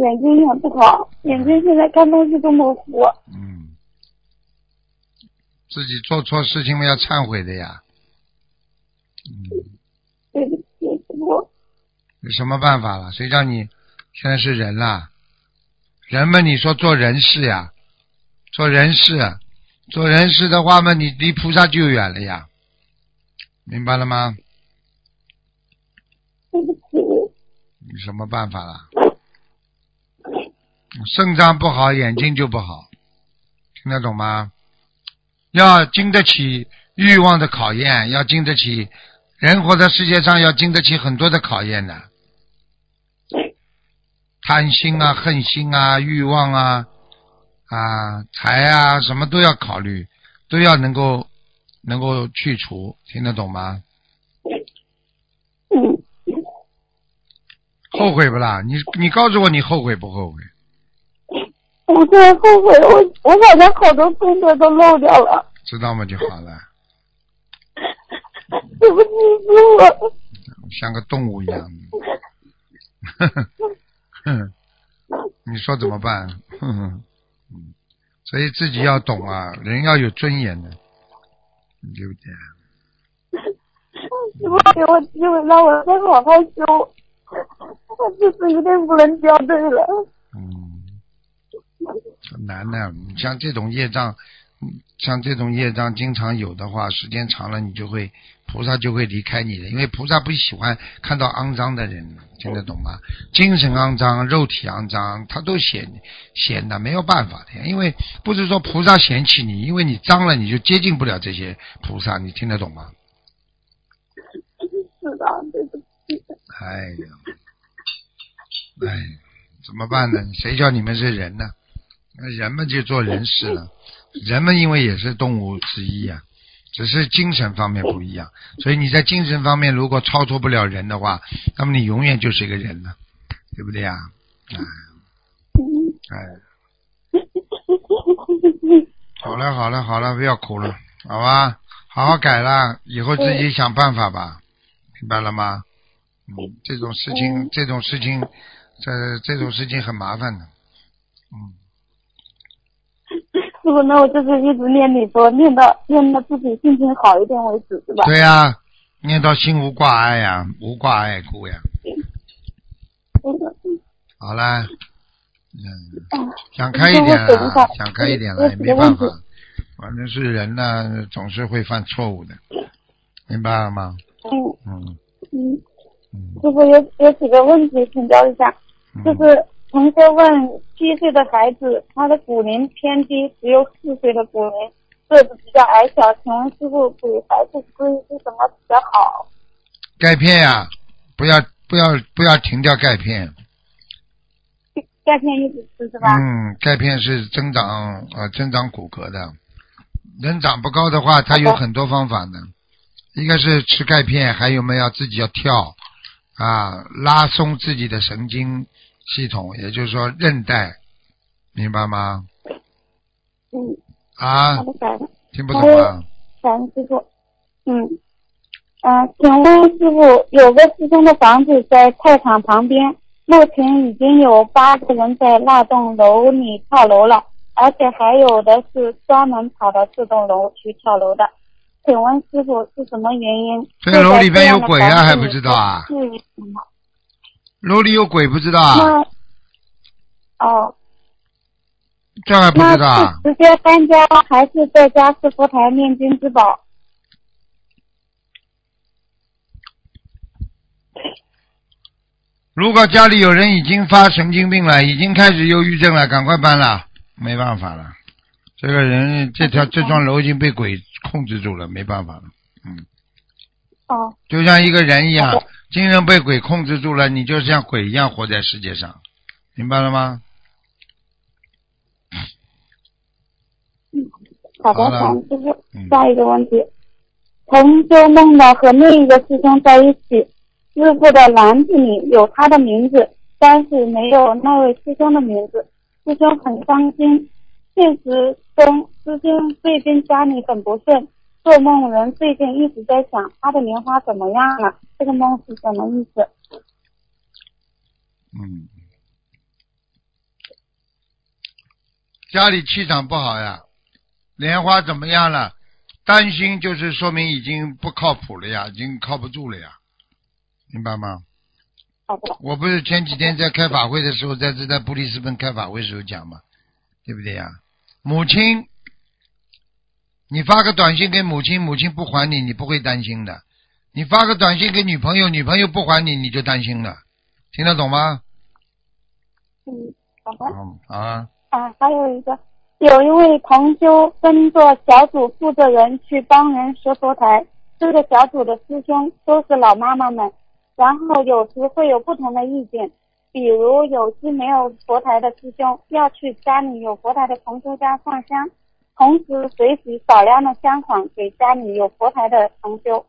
眼睛也不好，眼睛现在看东西都模糊，嗯，自己做错事情嘛要忏悔的呀。嗯，对不起，我，有什么办法了？谁叫你现在是人啦？人们，你说做人事呀，做人事，做人事的话嘛，你离菩萨就远了呀，明白了吗？对不起，有什么办法了？肾脏不好，眼睛就不好，听得懂吗？要经得起欲望的考验，要经得起人活在世界上要经得起很多的考验的，贪心啊、恨心啊、欲望啊、啊财啊，什么都要考虑，都要能够能够去除，听得懂吗？嗯，后悔不啦？你你告诉我，你后悔不后悔？我现在后悔，我我好像好多功德都漏掉了，知道吗？就好了，对不起，师傅，像个动物一样的。哼，你说怎么办？哼哼，嗯，所以自己要懂啊，人要有尊严的，对不对？师傅给我机会让我再好好修，我这次一定不能掉队了。嗯，很难的。你像这种业障，嗯像这种业障经常有的话，时间长了，你就会菩萨就会离开你的，因为菩萨不喜欢看到肮脏的人，听得懂吗？精神肮脏、肉体肮脏，他都嫌嫌的，没有办法的。因为不是说菩萨嫌弃你，因为你脏了，你就接近不了这些菩萨，你听得懂吗？是的，对不起。哎呀，哎，怎么办呢？谁叫你们是人呢？那人们就做人事了。人们因为也是动物之一呀、只是精神方面不一样。所以你在精神方面如果超脱不了人的话，那么你永远就是一个人了，对不对呀？哎，哎，好了好了好了，不要哭了，好吧？好好改了，以后自己想办法吧，明白了吗？嗯，这种事情，这种事情，这这种事情很麻烦的。嗯，师傅，那我就是一直念你说，念到念到自己心情好一点为止，是吧？对呀、念到心无挂碍呀，无挂碍故呀。嗯好啦，嗯，嗯想开一点想开一点了，也没办法。反正是人呢，总是会犯错误的，明白了吗？嗯嗯嗯，嗯师傅有有几个问题请教一下，嗯，就是同学问七岁的孩子，他的骨龄偏低，只有四岁的骨龄，个子比较矮小，请问师傅给孩子注意是什么比较好？钙片呀、不要不要不要停掉钙片。钙片一直吃是吧？嗯，钙片是增长呃增长骨骼的，人长不高的话，它有很多方法呢。一个是吃钙片，还有没有自己要跳啊，拉松自己的神经系统，也就是说韧带，明白吗？嗯，啊听不懂啊？感恩师傅。嗯，嗯、请问师傅，有个师兄的房子在菜场旁边，目前已经有八个人在那栋楼里跳楼了，而且还有的是专门跑到这栋楼去跳楼的。请问师傅是什么原因？这个楼里边有鬼啊还不知道啊是什么？楼里有鬼不知道啊？哦，这还不知道直接搬家还是在家是佛台念经之宝？如果家里有人已经发神经病了，已经开始忧郁症了，赶快搬了，没办法了。这个人这条这幢楼已经被鬼控制住了，没办法了。嗯，哦，就像一个人一样精神被鬼控制住了，你就像鬼一样活在世界上，明白了吗？好的，师傅。嗯，下一个问题，同修梦到和另一个师兄在一起，师傅的篮子里有他的名字，但是没有那位师兄的名字，师兄很伤心。现实中，师兄最近家里很不顺，做梦人最近一直在想他的莲花怎么样了，这个梦是什么意思？嗯，家里气场不好呀，莲花怎么样了？担心就是说明已经不靠谱了呀，已经靠不住了呀，明白吗？好的，我不是前几天在开法会的时候，在这在布里斯本开法会时候讲嘛，对不对呀？母亲，你发个短信给母亲，母亲不还你，你不会担心的；你发个短信给女朋友，女朋友不还你，你就担心了。听得懂吗？嗯，好的。嗯啊，啊，还有一个，有一位同修跟着小组负责人去帮人设佛台，这个小组的师兄都是老妈妈们，然后有时会有不同的意见，比如有些没有佛台的师兄要去家里有佛台的同修家上香，同时随喜少量的香款给家里有佛台的同修。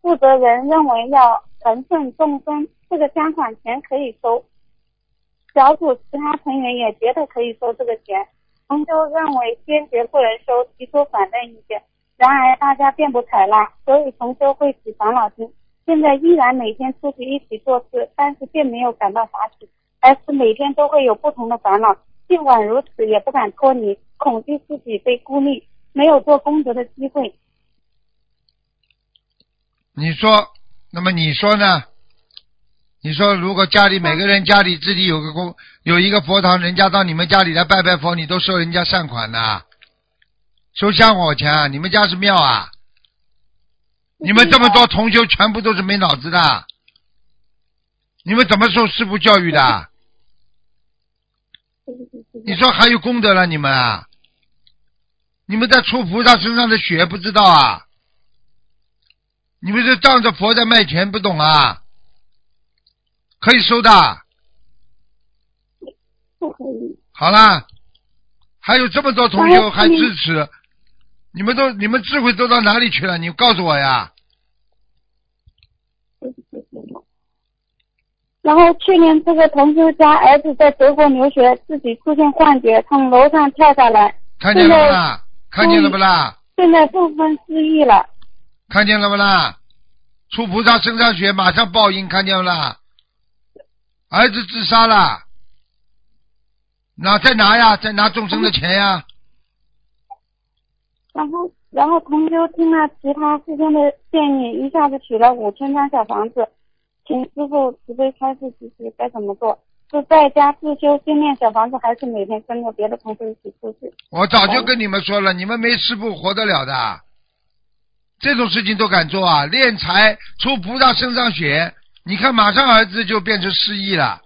负责人认为要承圣众生，这个香款钱可以收。小组其他成员也觉得可以收这个钱，同修认为坚决不能收，提出反对意见。然而大家并不采纳，所以同修会起烦恼心。现在依然每天出去一起做事，但是并没有感到法喜，而是每天都会有不同的烦恼。尽管如此，也不敢脱离，恐惧自己被孤立，没有做功德的机会。你说，那么你说呢？你说，如果家里每个人家里自己有个公有一个佛堂，人家到你们家里来拜拜佛，你都收人家善款的，收香火钱啊？你们家是庙啊？你们这么多同修全部都是没脑子的，你们怎么受师傅教育的？你说还有功德了你们啊？你们在出菩萨身上的血不知道啊？你们是仗着佛在卖钱不懂啊？可以收的。不可以。好啦，还有这么多同学还支持，你们都你们智慧都到哪里去了？你告诉我呀！然后去年这个同修家儿子在德国留学，自己出现幻觉，从楼上跳下来，看见了不啦？看见了不啦？现在部分失忆了。看见了不啦？出菩萨身上血，马上报应，看见了啦？儿子自杀了，那再拿呀，再拿众生的钱呀。然后，然后同修听了其他师兄的建议，一下子取了五千张小房子，请师傅慈悲开示其实该怎么做。是在家自修训练小房子，还是每天跟着别的同事一起出去？我早就跟你们说了，你们没师傅活得了的，这种事情都敢做啊！练财出菩萨身上血，你看马上儿子就变成失忆了，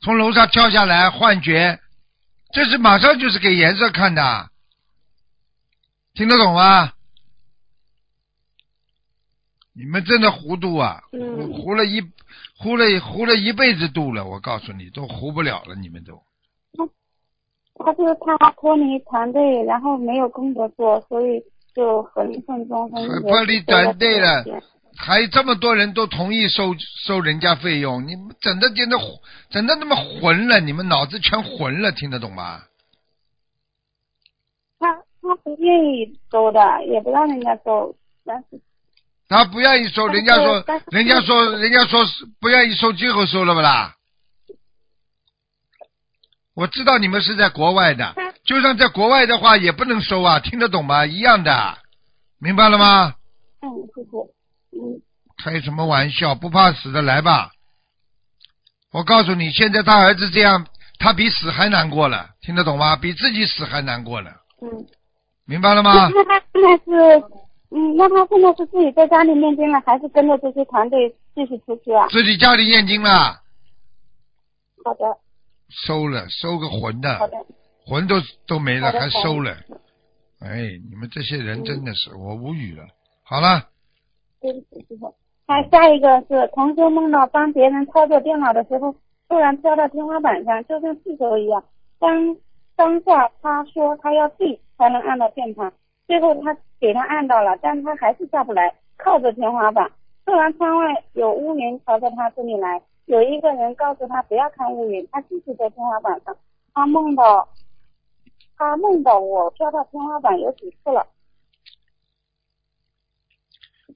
从楼上跳下来幻觉，这是马上就是给颜色看的，听得懂吗？你们真的糊涂啊！嗯糊了一糊了糊了一辈子度了，我告诉你，都糊不了了，你们都。他是他脱离团队，然后没有工作做，所以就很慎重很还脱离团队了还这么多人都同意收收人家费用，你们整的真的整的那么混了，你们脑子全混了，听得懂吗？他他不愿意收的，也不让人家收，但是他不愿意收，人家说，人家说，人家说是不愿意收，最后收了不啦？我知道你们是在国外的，就算在国外的话也不能收啊，听得懂吗？一样的，明白了吗？嗯，师傅，嗯，开什么玩笑？不怕死的来吧！我告诉你，现在他儿子这样，他比死还难过了，听得懂吗？比自己死还难过了，嗯。明白了吗？那他现在是，嗯，那他现在是自己在家里念经了，还是跟着这些团队继续出去啊？自己家里念经了，好的，收了，收个魂的，好的，魂都都没了，还收了。哎，你们这些人真的是，我无语了。好了，对不起，师傅。还下一个是同修梦到帮别人操作电脑的时候，突然飘到天花板上，就像气球一样。当当下他说他要地才能按到键盘，最后他给他按到了，但他还是下不来，靠着天花板。突然窗外有乌云朝着他这里来，有一个人告诉他不要看乌云，他继续在天花板上。他梦到他梦到我飘到天花板有几次了。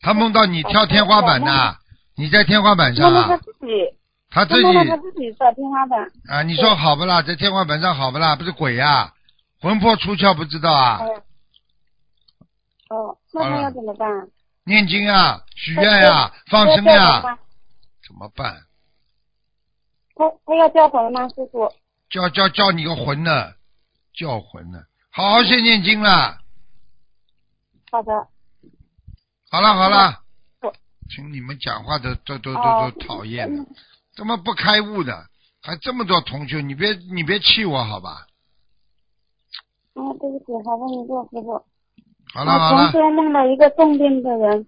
他梦到你跳天花板呐，你在天花板上啊？他自己，他自梦到他己自己在天花板。啊？你说好不啦？在天花板上好不啦？不是鬼呀、魂魄出窍不知道啊？哦，那他要怎么办？念经啊，许愿呀、放生呀、他怎么办？他他要叫魂吗，师傅？叫叫叫你个魂呢，叫魂呢，好好先念经啦。好的，好了好了我，听你们讲话都都都都哦都讨厌了，怎么不开悟的？还这么多同学，你别你别气我好吧？啊，对不起，还问一个师傅。好了好了，同学梦到一个重病的人，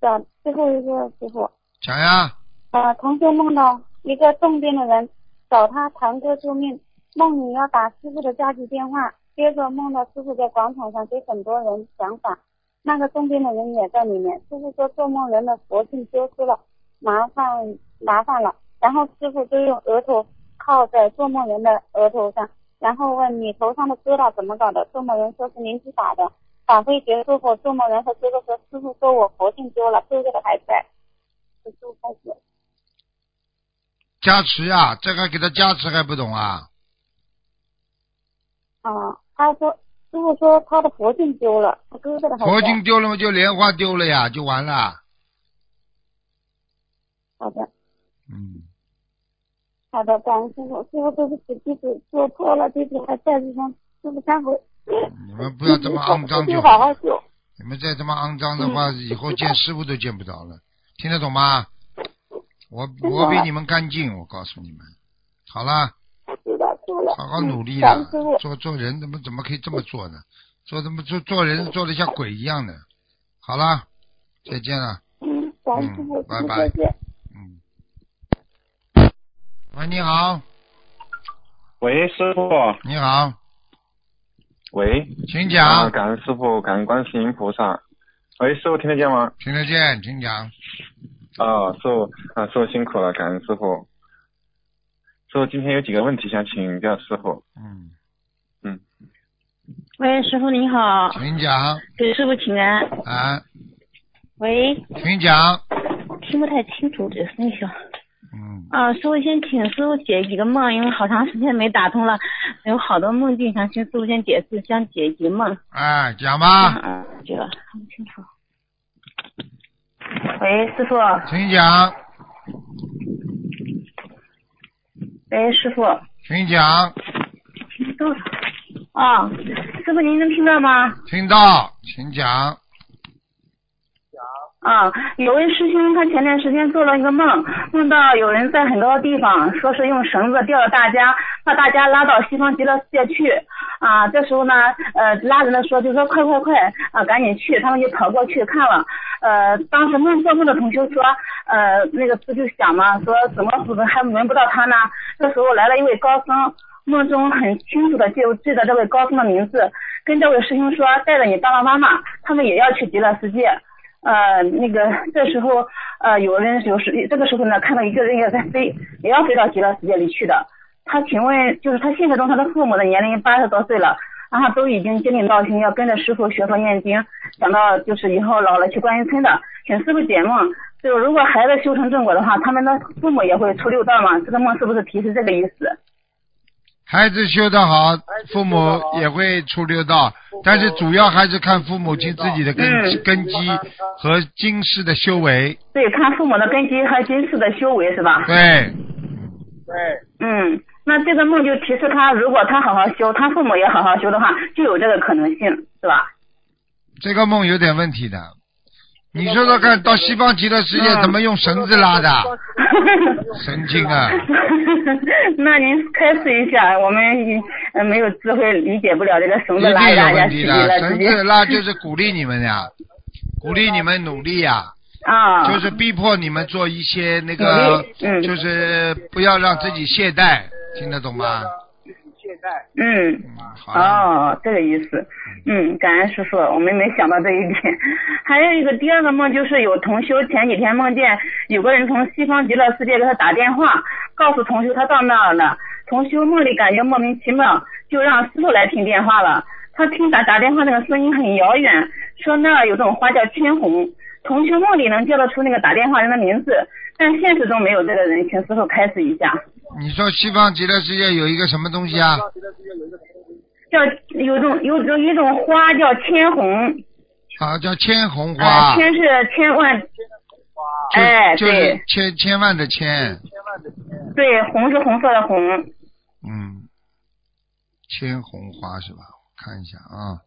找最后一个师傅。讲呀，呃，同学梦到一个重病的人找他堂哥救命，梦里要打师傅的家居电话，接着梦到师傅在广场上给很多人讲法，那个重病的人也在里面。师傅说做梦人的佛性丢失了，麻烦麻烦了，然后师傅就用额头靠在做梦人的额头上，然后问你头上的疙瘩怎么搞的？做梦人说是邻居打的。法会结束后，周某人和哥哥说，师傅说我佛性丢了，哥哥的还在。师傅开始。加持呀，这个给他加持还不懂啊？啊，他说师傅说他的佛性丢了，他哥哥的还在。佛性丢了嘛，就莲花丢了呀，就完了。好的，嗯，好的，感恩师傅，师傅对不起，弟子做错了，弟子还在这向师傅忏悔。你们不要这么肮脏就就好。你们再这么肮脏的话，以后见师傅都见不着了，听得懂吗？我我比你们干净，我告诉你们。好了，知道错了。好好努力嗯感了恩师傅，做做人怎么怎么可以这么做呢？做怎么做做人做的像鬼一样的？好了，再见了，嗯拜拜。嗯。喂，你好，喂，师傅，你好，喂，请啊，讲，感恩师傅，感恩观世音菩萨。喂，师傅听得见吗？听得见，请讲。啊，师傅啊，师傅辛苦了，感恩师傅。师傅今天有几个问题想请教师傅。嗯嗯，喂，师傅你好，请讲给师傅请安。啊，喂，请讲。听不太清楚，这个声音小。嗯，啊，师傅先请师傅解几个梦，因为好长时间没打通了，有好多梦境想请师傅先解释，想解几个梦。哎，讲吧，啊，这个看不清楚。喂，师傅。请讲。喂，师傅。请讲。听到了？啊，师傅您能听到吗？听到，请讲。啊，有位师兄他前段时间做了一个梦，梦到有人在很高的地方，说是用绳子吊着大家，把大家拉到西方极乐世界去。啊，这时候呢，呃，拉人的说就说快快快啊，赶紧去，他们就跑过去看了。呃，当时梦做梦的同学说，呃，那个师就想嘛，说怎么怎么还轮不到他呢？这时候来了一位高僧，梦中很清楚的就记得这位高僧的名字，跟这位师兄说，带着你爸爸妈妈，他们也要去极乐世界。呃，那个这时候呃，有人就是这个时候呢，看到一个人也在飞，也要飞到极乐世界里去的。他请问，就是他现实中他的父母的年龄八十多岁了，然后都已经坚定道心要跟着师傅学佛念经，想到就是以后老了去观音村的，请师傅解梦。就如果孩子修成正果的话，他们的父母也会出六道吗？这个梦是不是提示这个意思？孩子修得好，父母也会出六道，但是主要还是看父母亲自己的根根基和今世的修为。对，看父母的根基和今世的修为是吧？对。对。嗯，那这个梦就提示他，如果他好好修，他父母也好好修的话，就有这个可能性，是吧？这个梦有点问题的。你说说看到西方极乐世界怎么用绳子拉的？神经啊！那您开始一下，我们没有智慧，理解不了这个绳子拉大家题的。绳子拉就是鼓励你们呀，鼓励你们努力呀。啊。就是逼迫你们做一些那个，就是不要让自己懈怠，听得懂吗？嗯，哦，这个意思，嗯，感恩师傅，我们没想到这一点。还有一个第二个梦，就是有同修前几天梦见有个人从西方极乐世界给他打电话，告诉同修他到那儿了。同修梦里感觉莫名其妙，就让师傅来听电话了。他听打打电话那个声音很遥远，说那儿有种花叫千红。同修梦里能叫得出那个打电话人的名字，但现实中没有这个人，请师傅开始一下。你说西方极乐世界有一个什么东西啊？叫有种有种一种花叫千红。啊，叫千红花。千是千万。哎，对。千千万的千。对，红是红色的红。嗯。千红花是吧？看一下啊。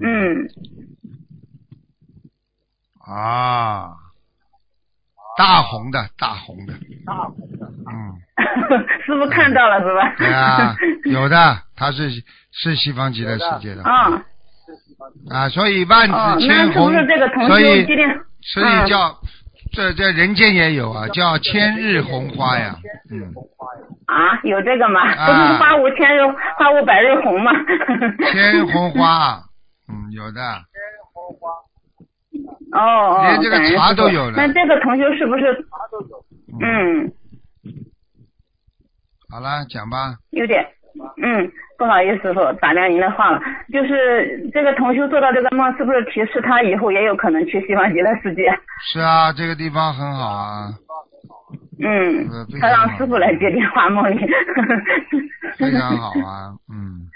嗯。啊。大红的，大红的，大红的，嗯，师傅看到了是吧？对啊，有的，他是是西方极乐世界的啊，啊，所以万紫千红，所以所以叫这这人间也有啊，叫千日红花呀，嗯，啊，有这个吗？不是花无千日，花无百日红吗？千红花，嗯，有的。千日红花。哦哦，连这个茶都有了。那这个同学是不是？茶都有。嗯。好了，讲吧。有点，嗯，不好意思，师傅打断您的话了。就是这个同修做到这个梦，是不是提示他以后也有可能去西方极乐世界？是啊，这个地方很好啊。嗯。他让师傅来接电话梦里。非常好啊，嗯。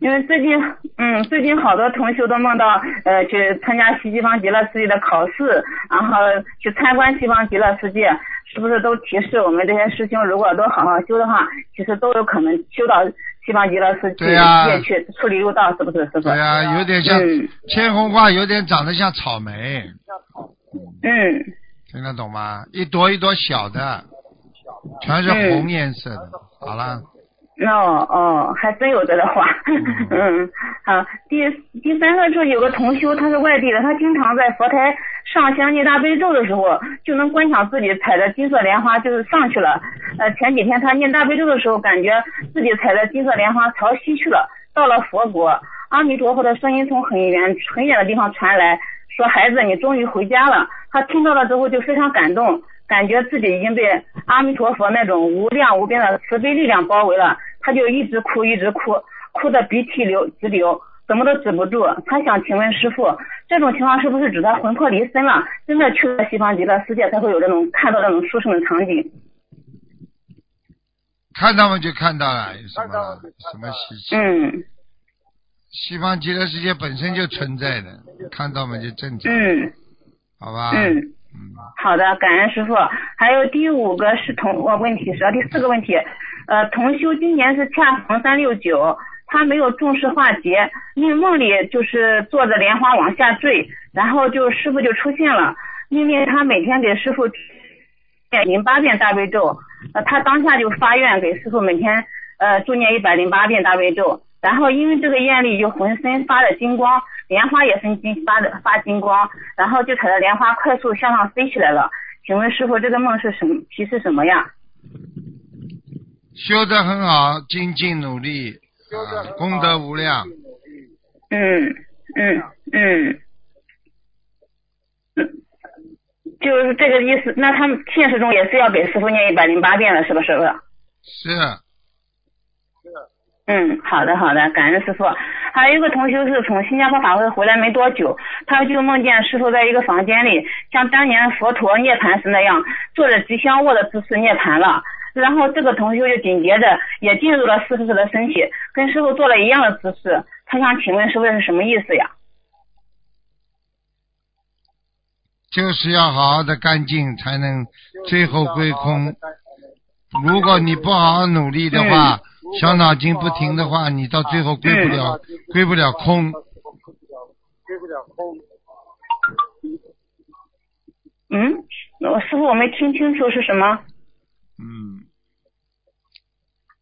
因为最近，嗯，最近好多同学都梦到，呃，去参加西方极乐世界的考试，然后去参观西方极乐世界，是不是都提示我们这些师兄，如果都好好修的话，其实都有可能修到西方极乐世界去处理入道，是不是？是不是？对呀，有点像千红花，有点长得像草莓。嗯。听得懂吗？一朵一朵小的，全是红颜色的。好了。哦哦，还真有这个花，嗯，好，第第三个是有个同修，他是外地的，他经常在佛台上香念大悲咒的时候，就能观想自己踩着金色莲花就是上去了。呃，前几天他念大悲咒的时候，感觉自己踩着金色莲花朝西去了，到了佛国，阿弥陀佛的声音从很远很远的地方传来，说孩子你终于回家了。他听到了之后就非常感动。感觉自己已经被阿弥陀佛那种无量无边的慈悲力量包围了，他就一直哭，一直哭，哭的鼻涕流直流，怎么都止不住。他想请问师傅，这种情况是不是指他魂魄离身了，真的去了西方极乐世界才会有这种看到这种殊胜的场景？看到嘛就看到了，有什么什么稀奇？嗯。西方极乐世界本身就存在的，看到嘛就正常。嗯。好吧。嗯。好的，感恩师傅。还有第五个是同呃问题是啊，第四个问题，呃，同修今年是恰逢三六九，他没有重视化劫，因梦里就是坐着莲花往下坠，然后就师傅就出现了，命令他每天给师傅念零八遍大悲咒，呃，他当下就发愿给师傅每天呃助念一百零八遍大悲咒，然后因为这个愿力就浑身发着金光，莲花也分金发的发金光，然后就踩着莲花快速向上飞起来了。请问师傅，这个梦是什么提示什么呀？修得很好，精进努力，啊，功德无量。嗯嗯嗯嗯，就是这个意思。那他们现实中也是要给师傅念一百零八遍了，是不是？是。嗯，好的好的，感恩师傅。还有一个同学是从新加坡法会回来没多久，他就梦见师傅在一个房间里，像当年佛陀涅槃时那样，坐着吉祥卧的姿势涅槃了。然后这个同学就紧接着也进入了师傅的身体，跟师傅做了一样的姿势。他想请问师傅是什么意思呀？就是要好好的干净，才能最后归空。如果你不好好努力的话，小脑筋不停的话，你到最后归不了，归不了空。归不了空。嗯，我师傅我没听清楚是什么。嗯。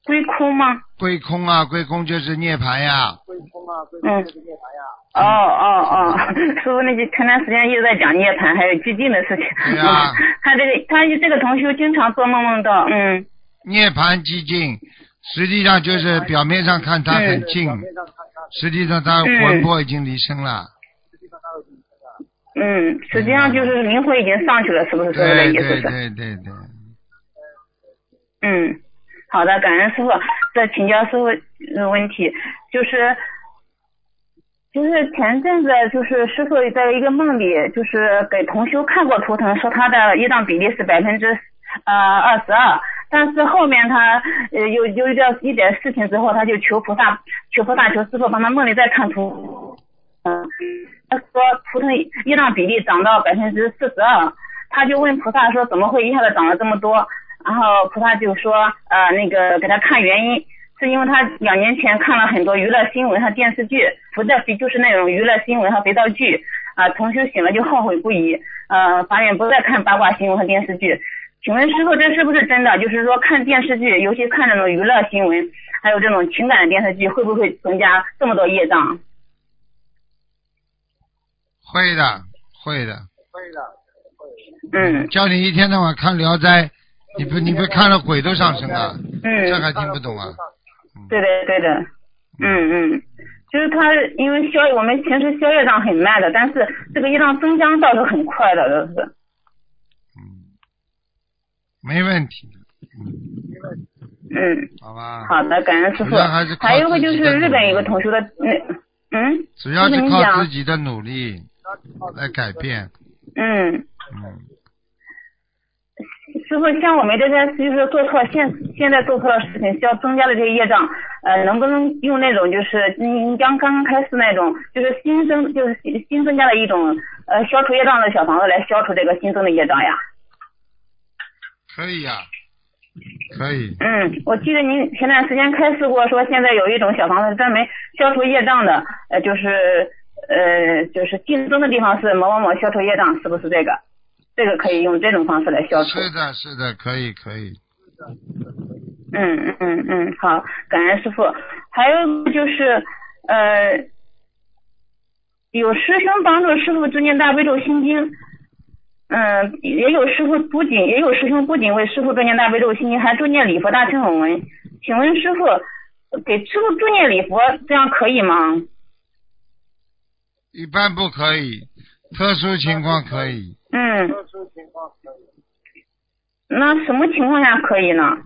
归空吗？归空啊，归空就是涅槃呀。归空啊，归空就是涅槃呀。哦哦哦，师傅那前段时间一直在讲涅槃还有寂静的事情。对啊。他这个他这个同学经常做梦梦到嗯。涅槃寂静。实际上就是表面上看他很近，实际上他魂魄已经离身了。嗯，实际上就是灵魂已经上去了，是不是这个意思？对对对对。嗯，好的，感恩师傅。再请教师傅问题，就是就是前阵子就是师傅在一个梦里，就是给同修看过图腾，说他的业障比例是百分之呃二十二。但是后面他呃有有一点一点事情之后，他就求菩萨，求菩萨求师傅帮他梦里再看图，嗯，他说图腾业障比例涨到百分之四十二，他就问菩萨说怎么会一下子涨了这么多？然后菩萨就说呃那个给他看原因，是因为他两年前看了很多娱乐新闻和电视剧，不再就是那种娱乐新闻和肥皂剧啊，同修醒了就后悔不已，呃，发愿不再看八卦新闻和电视剧。请问师傅，这是不是真的？就是说看电视剧，尤其看这种娱乐新闻，还有这种情感电视剧，会不会增加这么多业障？会的，会的。会的。嗯。叫你一天到晚看《聊斋》，你不你不看了鬼都上身了？嗯。这还听不懂啊？对的，对的。嗯嗯。就是他，因为消我们平时消业障很慢的，但是这个业障增加倒是很快的，都是。没问题，嗯，好吧，好的，感恩师傅。还有个就是日本一个同学的，嗯嗯，主要是靠自己的努力来改变。嗯。嗯。师傅，像我们这些就是做错现现在做错的事情，需要增加的这些业障，呃，能不能用那种就是你刚刚刚开始那种，就是新增就是新增加的一种呃消除业障的小房子来消除这个新增的业障呀？可以呀，可以。嗯，我记得您前段时间开示过，说现在有一种小房子专门消除业障的，呃，就是呃，就是竞争的地方是某某某消除业障，是不是这个？这个可以用这种方式来消除。是的，是的，可以，可以。嗯嗯嗯，好，感恩师傅。还有就是呃，有师兄帮助师傅念大悲咒心经。嗯，也有师傅不仅也有师兄不仅为师傅助念大悲咒心经，还助念礼佛大乘文文。请问师傅，给师傅助念礼佛，这样可以吗？一般不可以，特殊情况可以。嗯。特殊情况可以。那什么情况下可以呢？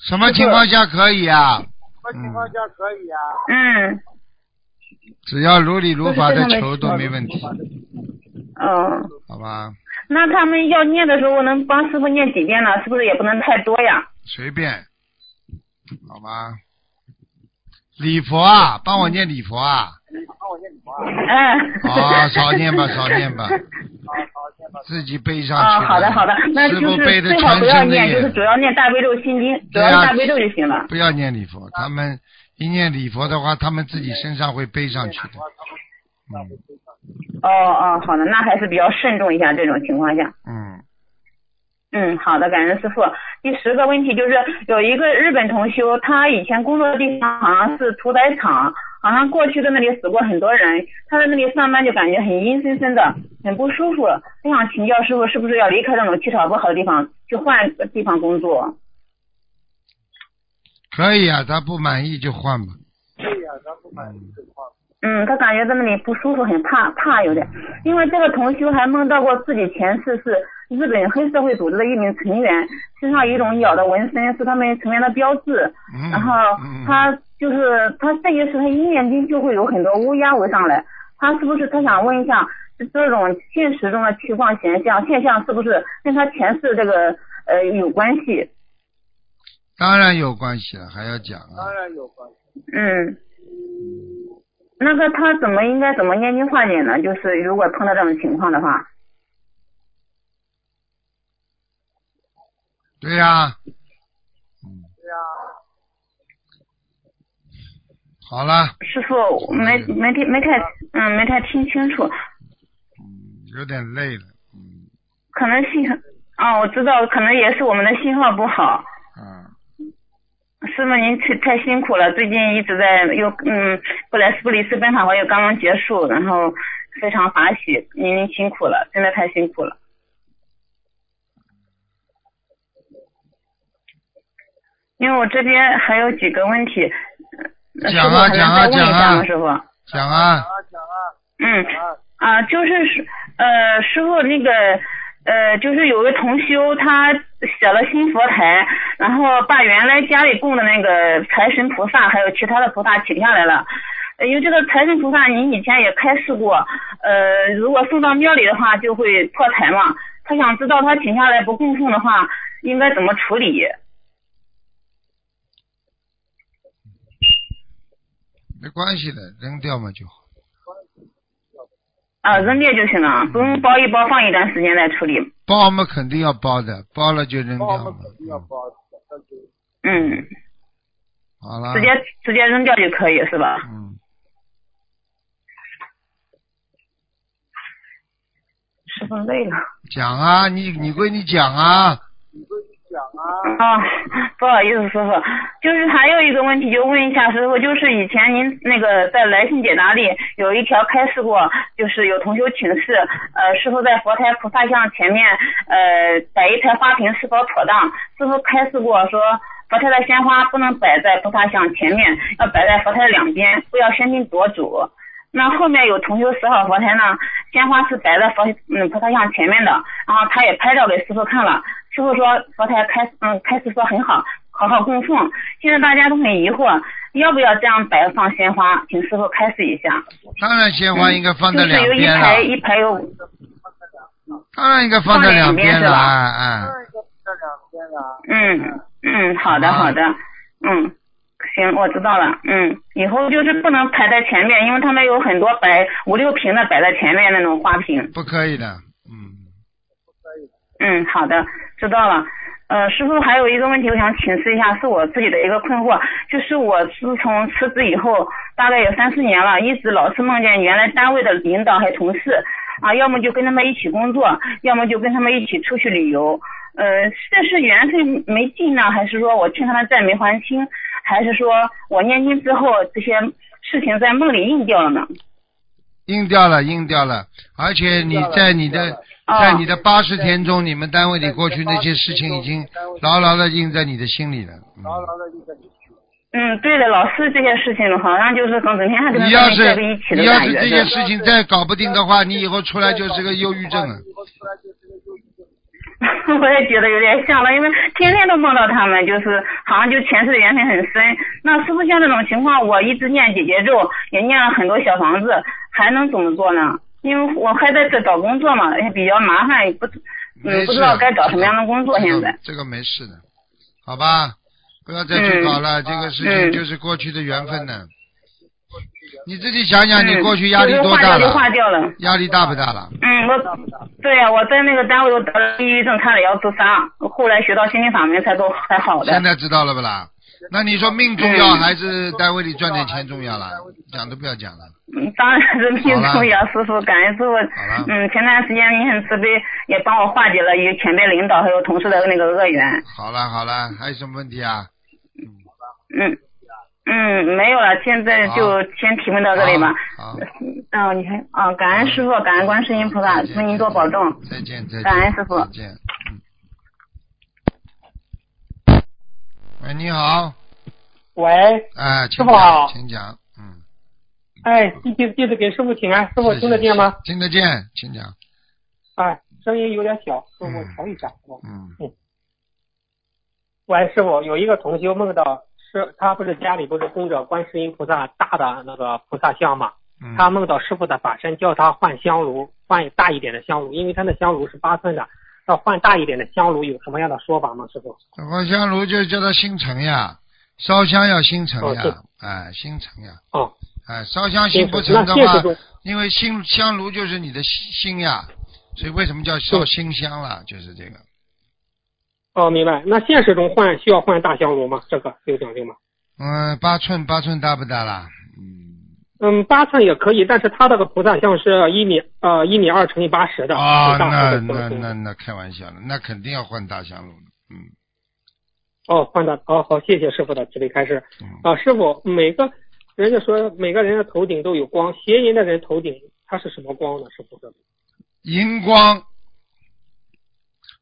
什么情况下可以啊？情况下可以啊？嗯，只要如理如法的求都没问题。嗯，好吧。那他们要念的时候，能帮师傅念几遍呢？是不是也不能太多呀？随便，好吧。礼佛啊，帮我念礼佛啊。嗯。啊，少念吧，少念吧。自己背上啊，去了。好的好的，那师就是最好不要念，就是眼。主要念大悲咒心经，主要大悲咒就行了。不要念礼佛，他们一念礼佛的话，他们自己身上会背上去的。哦哦，好的，那还是比较慎重一下这种情况下。嗯，嗯，好的，感恩师傅。第十个问题就是有一个日本同修，他以前工作的地方好像是屠宰场，好像过去在那里死过很多人，他在那里上班就感觉很阴森森的，很不舒服。我想请教师傅，是不是要离开这种气场不好的地方，去换个地方工作？可以啊，他不满意就换吧。嗯，他感觉在那里不舒服，很怕怕有点。因为这个同修还梦到过自己前世是日本黑社会组织的一名成员，身上有一种咬的纹身是他们成员的标志。嗯然后他就是他这一世他一念经就会有很多乌鸦围上来，他是不是他想问一下，这种现实中的情况现象现象是不是跟他前世这个呃有关系？当然有关系了，还要讲啊。当然有关系。嗯，那个他怎么应该怎么念经化解呢？就是如果碰到这种情况的话，对呀、对呀、好了，师傅我没没听没太嗯没太听清楚，有点累了。可能信号啊我知道，可能也是我们的信号不好。嗯。师傅您太太辛苦了，最近一直在又嗯，布莱斯布里斯奔法会又刚刚结束，然后非常法喜，您辛苦了，真的太辛苦了。因为我这边还有几个问题，呃讲啊讲啊讲啊吗？师傅？讲啊，嗯啊，就是呃，师傅那个呃，就是有个同修他写了新佛台，然后把原来家里供的那个财神菩萨还有其他的菩萨请下来了。呃因为这个财神菩萨您以前也开示过，呃，如果送到庙里的话就会破财嘛。他想知道他请下来不供奉的话，应该怎么处理？没关系的，扔掉嘛就好。啊，扔掉就行了，不用包一包放一段时间再处理。包嘛肯定要包的，包了就扔掉嘛。嗯，好了。直接直接扔掉就可以是吧？嗯。师傅累了。讲啊，你你归你讲啊。啊，不好意思，师傅，就是还有一个问题，就问一下师傅，就是以前您那个在来信解答里有一条开示过，就是有同修请示，呃，师傅在佛台菩萨像前面，呃，摆一台花瓶是否妥当？师傅开示过说，佛台的鲜花不能摆在菩萨像前面，要摆在佛台的两边，不要喧宾夺主。那后面有同修十号佛台呢，鲜花是摆在佛嗯菩萨像前面的，然后他也拍照给师傅看了，师傅说佛台开嗯开始说很好，好好供奉。现在大家都很疑惑，要不要这样摆放鲜花？请师傅开示一下。当然鲜花应该放在两就是有一边了，排一排有当然应该放在两边了，放在两边是吧哎哎。嗯嗯，好的好的，嗯，行，我知道了，嗯，以后就是不能排在前面，因为他们有很多摆五六瓶的摆在前面那种花瓶。不可以的。嗯，嗯好的，知道了。呃，师傅还有一个问题，我想请示一下，是我自己的一个困惑，就是我自从辞职以后，大概有三四年了，一直老是梦见原来单位的领导还有同事，啊，要么就跟他们一起工作，要么就跟他们一起出去旅游。呃，这是缘分没尽呢，还是说我欠他们债没还清，还是说我念经之后这些事情在梦里应掉了呢？应掉了，应掉了，而且你在你的哦在你的八十天中，你们单位里过去那些事情已经牢牢的印在你的心里了。嗯，对的，老是这些事情好像就是跟整天还跟他你要们在是一起的你要是感觉。这些事情再搞不定的话，你以后出来就是个忧郁症了。我也觉得有点像了，因为天天都梦到他们，就是好像就前世的缘分很深。那师傅像这种情况，我一直念姐姐咒，也念了很多小房子，还能怎么做呢？因为我还在这找工作嘛，也比较麻烦，也不嗯不知道该找什么样的工作。现在这个没事的，好吧？不要再去搞了，这个事情嗯就是过去的缘分呢。你自己想想，你嗯过去压力多大了化掉了。压力大不大了？嗯，我对呀、我在那个单位我得了抑郁症，差点要自杀，后来学到心灵法门才都才好的。现在知道了不啦？那你说命重要嗯还是单位里赚点钱重要了？讲都不要讲了。嗯，当然是命重要，师傅，感恩师傅。了嗯，前段时间你很慈悲，也帮我化解了与前辈领导还有同事的那个恶缘。好了好了，还有什么问题啊？嗯嗯，没有了，现在就先提问到这里吧。好，嗯，你看啊，感恩师傅，感恩观世音菩萨，祝您多保重。再见再见。感恩师傅再见。嗯。喂，你好，喂，哎，师傅好请讲，嗯，哎，弟弟弟子给师傅请安，师傅听得见吗？听得见，请讲，哎，声音有点小，师傅调一下。嗯嗯。喂，师傅，有一个同修梦到是，他不是家里不是供着观世音菩萨大的那个菩萨像嘛？嗯，他梦到师傅的法身叫他换香炉，换大一点的香炉，因为他的香炉是八寸的，要换大一点的香炉，有什么样的说法吗？师傅？换香炉就叫他心诚呀，烧香要心诚哦呀，哎，心诚呀，哦，哎，烧香心不诚的话因为心香炉就是你的心心呀，所以为什么叫烧心香了？就是这个。哦，明白。那现实中换需要换大香炉吗？这个有讲究吗？嗯，八寸八寸大不大啦？嗯，嗯八寸也可以，但是他这个菩萨像是一米呃一米二乘以八十的，啊，很大那那那那开玩笑了，那肯定要换大香炉的。嗯，哦，换的哦好，谢谢师傅的慈悲开始。啊，师傅，每个人家说每个人的头顶都有光，邪淫的人头顶它是什么光呢？师傅这里荧光。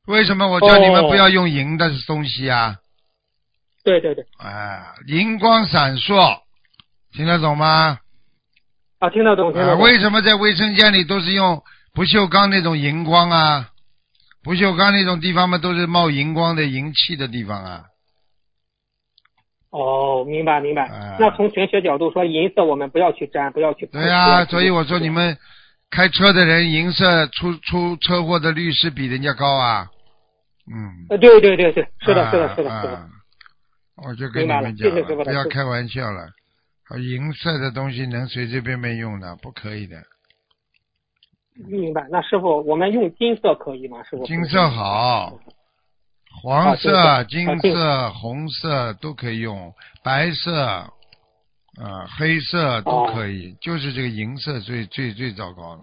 为什么我叫你们哦不要用银的东西啊？对对对，哎，银光闪烁，听得懂吗？啊，听得懂，听得啊，懂。为什么在卫生间里都是用不锈钢那种荧光啊？不锈钢那种地方嘛，都是冒荧光的银气的地方啊。哦，明白明白。啊那从玄学角度说，银色我们不要去沾，不要去碰。对呀、不要去所以我说你们开车的人，银色出出车祸的率是比人家高啊。嗯。呃，对对对对，是的，啊是的，是的，是的。啊我就跟你们讲不要开玩笑了。啊银色的东西能随随便便用的，不可以的。明白。那师傅，我们用金色可以吗？师傅？金色好，黄色、啊金金色色、红色都可以用，白色，啊、黑色都可以，就是这个银色最最最糟糕了。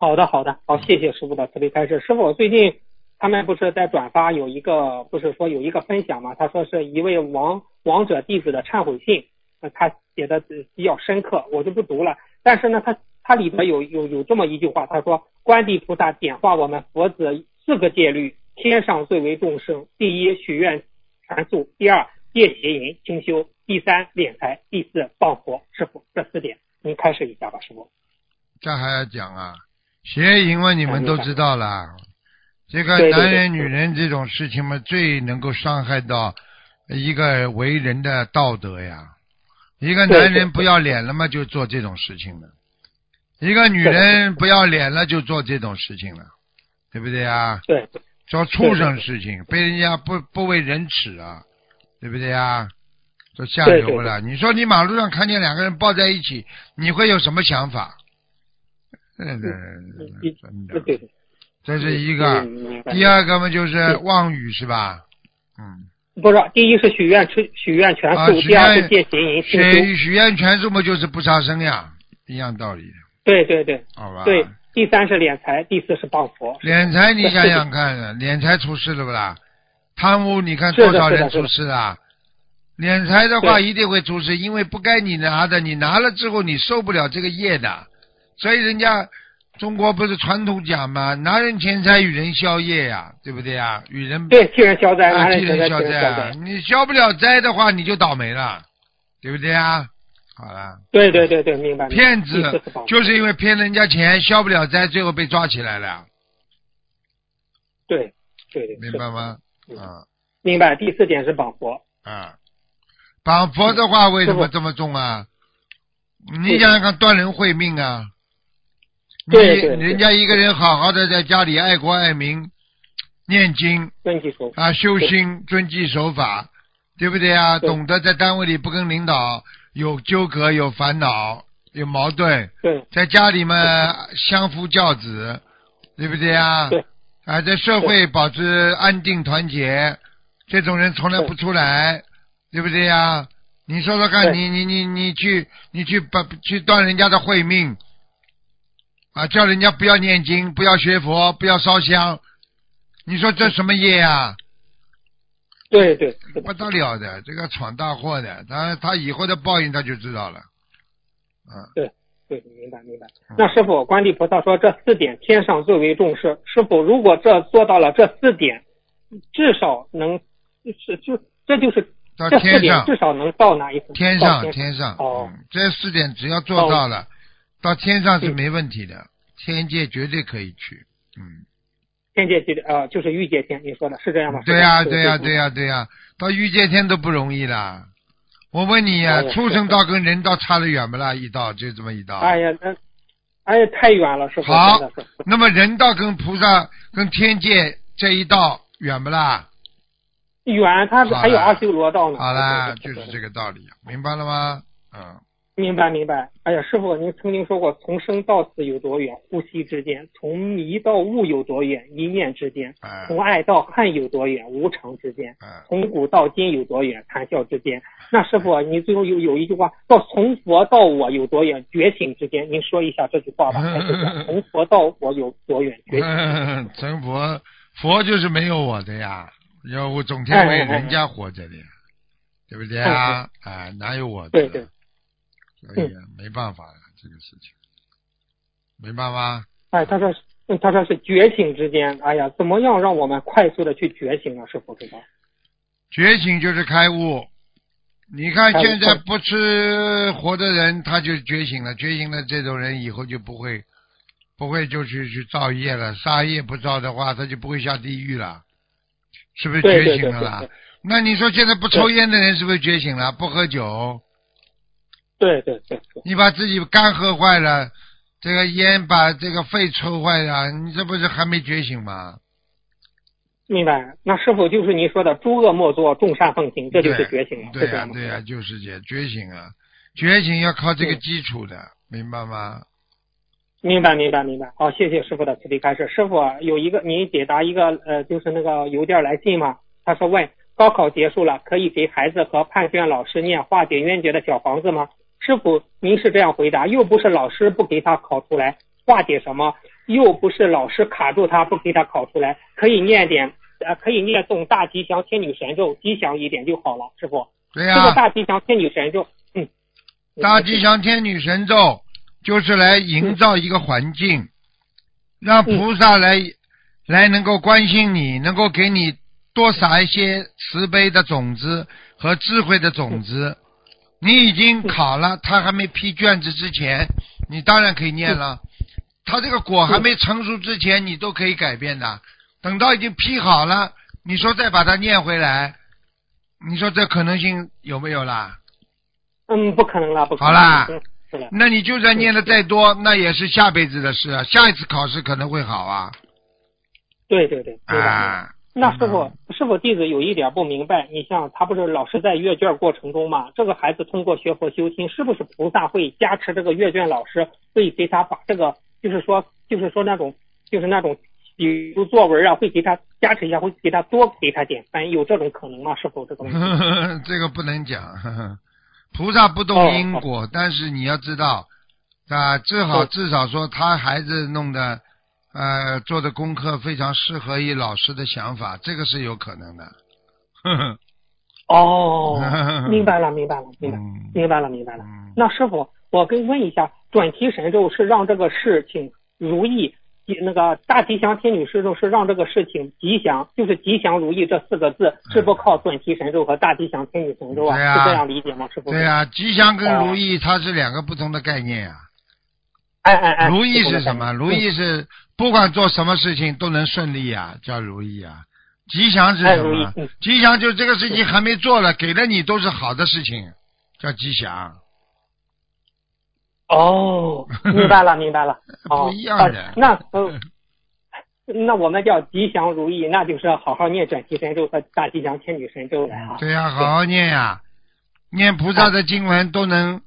好的，好的，好，谢谢师傅的慈悲开示。师傅，最近他们不是在转发有一个，不是说有一个分享嘛？他说是一位王王者弟子的忏悔信，呃他写的比较深刻，我就不读了。但是呢，他他里边有有有这么一句话，他说观地菩萨点化我们佛子四个戒律，天上最为众生：第一，许愿传素；第二，戒邪淫清修；第三，敛财；第四，报佛。师傅，这四点您开始一下吧，师傅。这还要讲啊？邪淫嘛，你们都知道了。这个男人、女人这种事情嘛，最能够伤害到一个为人的道德呀。一个男人不要脸了嘛，就做这种事情了；一个女人不要脸了，就做这种事情了，对不对啊？对，做畜生事情，被人家不不为人耻啊，对不对啊？做下流了。你说你马路上看见两个人抱在一起，你会有什么想法？嗯，真的，对对。这是一个第二个嘛，就是妄语是吧？嗯。不是，第一是许愿许许愿全许第二是愿戒邪淫清修。许许愿全素嘛，就是不杀生呀，一样道理，对对对，好吧？对，第三是敛财，第四是报佛。敛财，你想想看，敛财出事了不啦？贪污，你看多少人出事啊？敛财的话一定会出事，因为不该你拿的，你拿了之后你受不了这个业的，所以人家中国不是传统讲嘛，拿人钱财与人消业呀，对不对呀？与人对，替人消灾，替人消灾。啊！你消不了灾的话，你就倒霉了，对不对啊？好了，对对对对，明白。骗子就是因为骗人家钱，消不了灾，最后被抓起来了，对对对，明白吗？啊明白。第四点是保佛。啊，绑佛的话为什么这么重啊？你想想看，断人慧命啊！你对人家一个人好好的在家里爱国爱民，念经啊，修心，遵纪守法，对不对啊？对懂得在单位里不跟领导有纠葛、有烦恼、有矛盾，对在家里嘛相夫教子，对不对啊？对。啊，在社会保持安定团结，这种人从来不出来，对不对呀？你说说看，你你你你去你去把去断人家的慧命，啊，叫人家不要念经，不要学佛，不要烧香，你说这什么业啊？对对，不得了的，这个闯大祸的，他他以后的报应他就知道了。嗯，对对，明白明白。那师傅，观地菩萨说这四点天上最为重视。师傅，如果这做到了这四点，至少能是就这就是到天上，点至少能到哪一层？天上天上，哦嗯，这四点只要做到了，到天上是嗯没问题的，天界绝对可以去。嗯，天界界呃就是欲界天，你说的是这样吗？对呀、对呀、对呀、对呀、到欲界天都不容易啦。我问你呀、畜生道跟人道差得远不啦？一道就这么一道。哎呀，那哎呀太远了，是吧好。那么人道跟菩萨跟天界这一道远不啦？远，它还有阿修罗道呢。好啦，对对对就是这个道理，明白了吗？嗯，明白明白。哎呀，师傅，您曾经说过，从生到死有多远？呼吸之间；从迷到悟有多远？一念之间；哎从爱到恨有多远？无常之间；哎，从古到今有多远？谈笑之间。那师傅，你最后有有一句话，叫从佛到我有多远？觉醒之间。您说一下这句话吧。从佛到我有多远？觉醒。成 佛，佛就是没有我的呀，要我整天为人家活着的呀，对不对啊？哎，哪有我的？对对。所以啊没办法呀，这个事情，没办法？哎，他说他说是觉醒之间。哎呀，怎么样让我们快速的去觉醒呢？师傅知道。觉醒就是开悟。你看现在不吃活的人，他就觉醒了。觉醒了，这种人以后就不会，不会就去去造业了。杀业不造的话，他就不会下地狱了，是不是觉醒了啦？那你说现在不抽烟的人是不是觉醒了？不喝酒，对对对对。你把自己肝喝坏了，这个烟把这个肺抽坏了，你这不是还没觉醒吗？明白，那师傅就是您说的“诸恶莫作，众善奉行”，这就是觉醒了，对呀？对呀、就是这觉醒啊，觉醒要靠这个嗯基础的，明白吗？明白，明白，明白。好，谢谢师傅的慈悲开示。师傅啊有一个，您解答一个呃，就是那个邮件来信嘛？他说问高考结束了，可以给孩子和判卷老师念化解冤结的小房子吗？师傅，您是这样回答，又不是老师不给他考出来，化解什么？又不是老师卡住他不给他考出来，可以念点呃，可以念诵大吉祥天女神咒，吉祥一点就好了。师傅，对呀、这个大吉祥天女神咒，嗯，大吉祥天女神咒就是来营造一个环境，让菩萨来、来能够关心你，能够给你多撒一些慈悲的种子和智慧的种子。你已经考了，他还没批卷子之前，你当然可以念了。他这个果还没成熟之前，你都可以改变的。等到已经批好了，你说再把它念回来，你说这可能性有没有啦？嗯，不可能了，不可能。好啦。那你就算念的再多，那也是下辈子的事啊，下一次考试可能会好啊。对对对，啊，那师傅，师傅弟子有一点不明白，你像他不是老师在阅卷过程中嘛，这个孩子通过学佛修心，是不是菩萨会加持这个阅卷老师，会给他把这个，就是说，就是说那种，就是那种，比如作文啊，会给他加持一下，会给他多给他点分，有这种可能吗？师傅这个问题？这个不能讲，呵呵菩萨不动因果，但是你要知道啊，至少嗯至少说他孩子弄的呃做的功课非常适合于老师的想法，这个是有可能的。呵 呵哦，明白了，明白了，明白，嗯明白了，明白了。嗯那师傅，我跟问一下，转提神咒是让这个事情如意，那个大吉祥天女神咒是让这个事情吉祥，就是吉祥如意这四个字，是不靠转提神咒和大吉祥天女神咒啊？是这样理解吗？师傅？对呀、吉祥跟哦如意它是两个不同的概念呀、哎哎哎，如意是什么？嗯如意是不管做什么事情都能顺利呀、叫如意啊。吉祥是哎什么？吉祥就是这个事情还没做了，给了你都是好的事情，叫吉祥。哦，明白了，明白了。哦，不一样的啊那呃，那我们叫吉祥如意，那就是好好念转提神咒和大吉祥天女神咒了啊。对呀、好好念呀、念菩萨的经文都能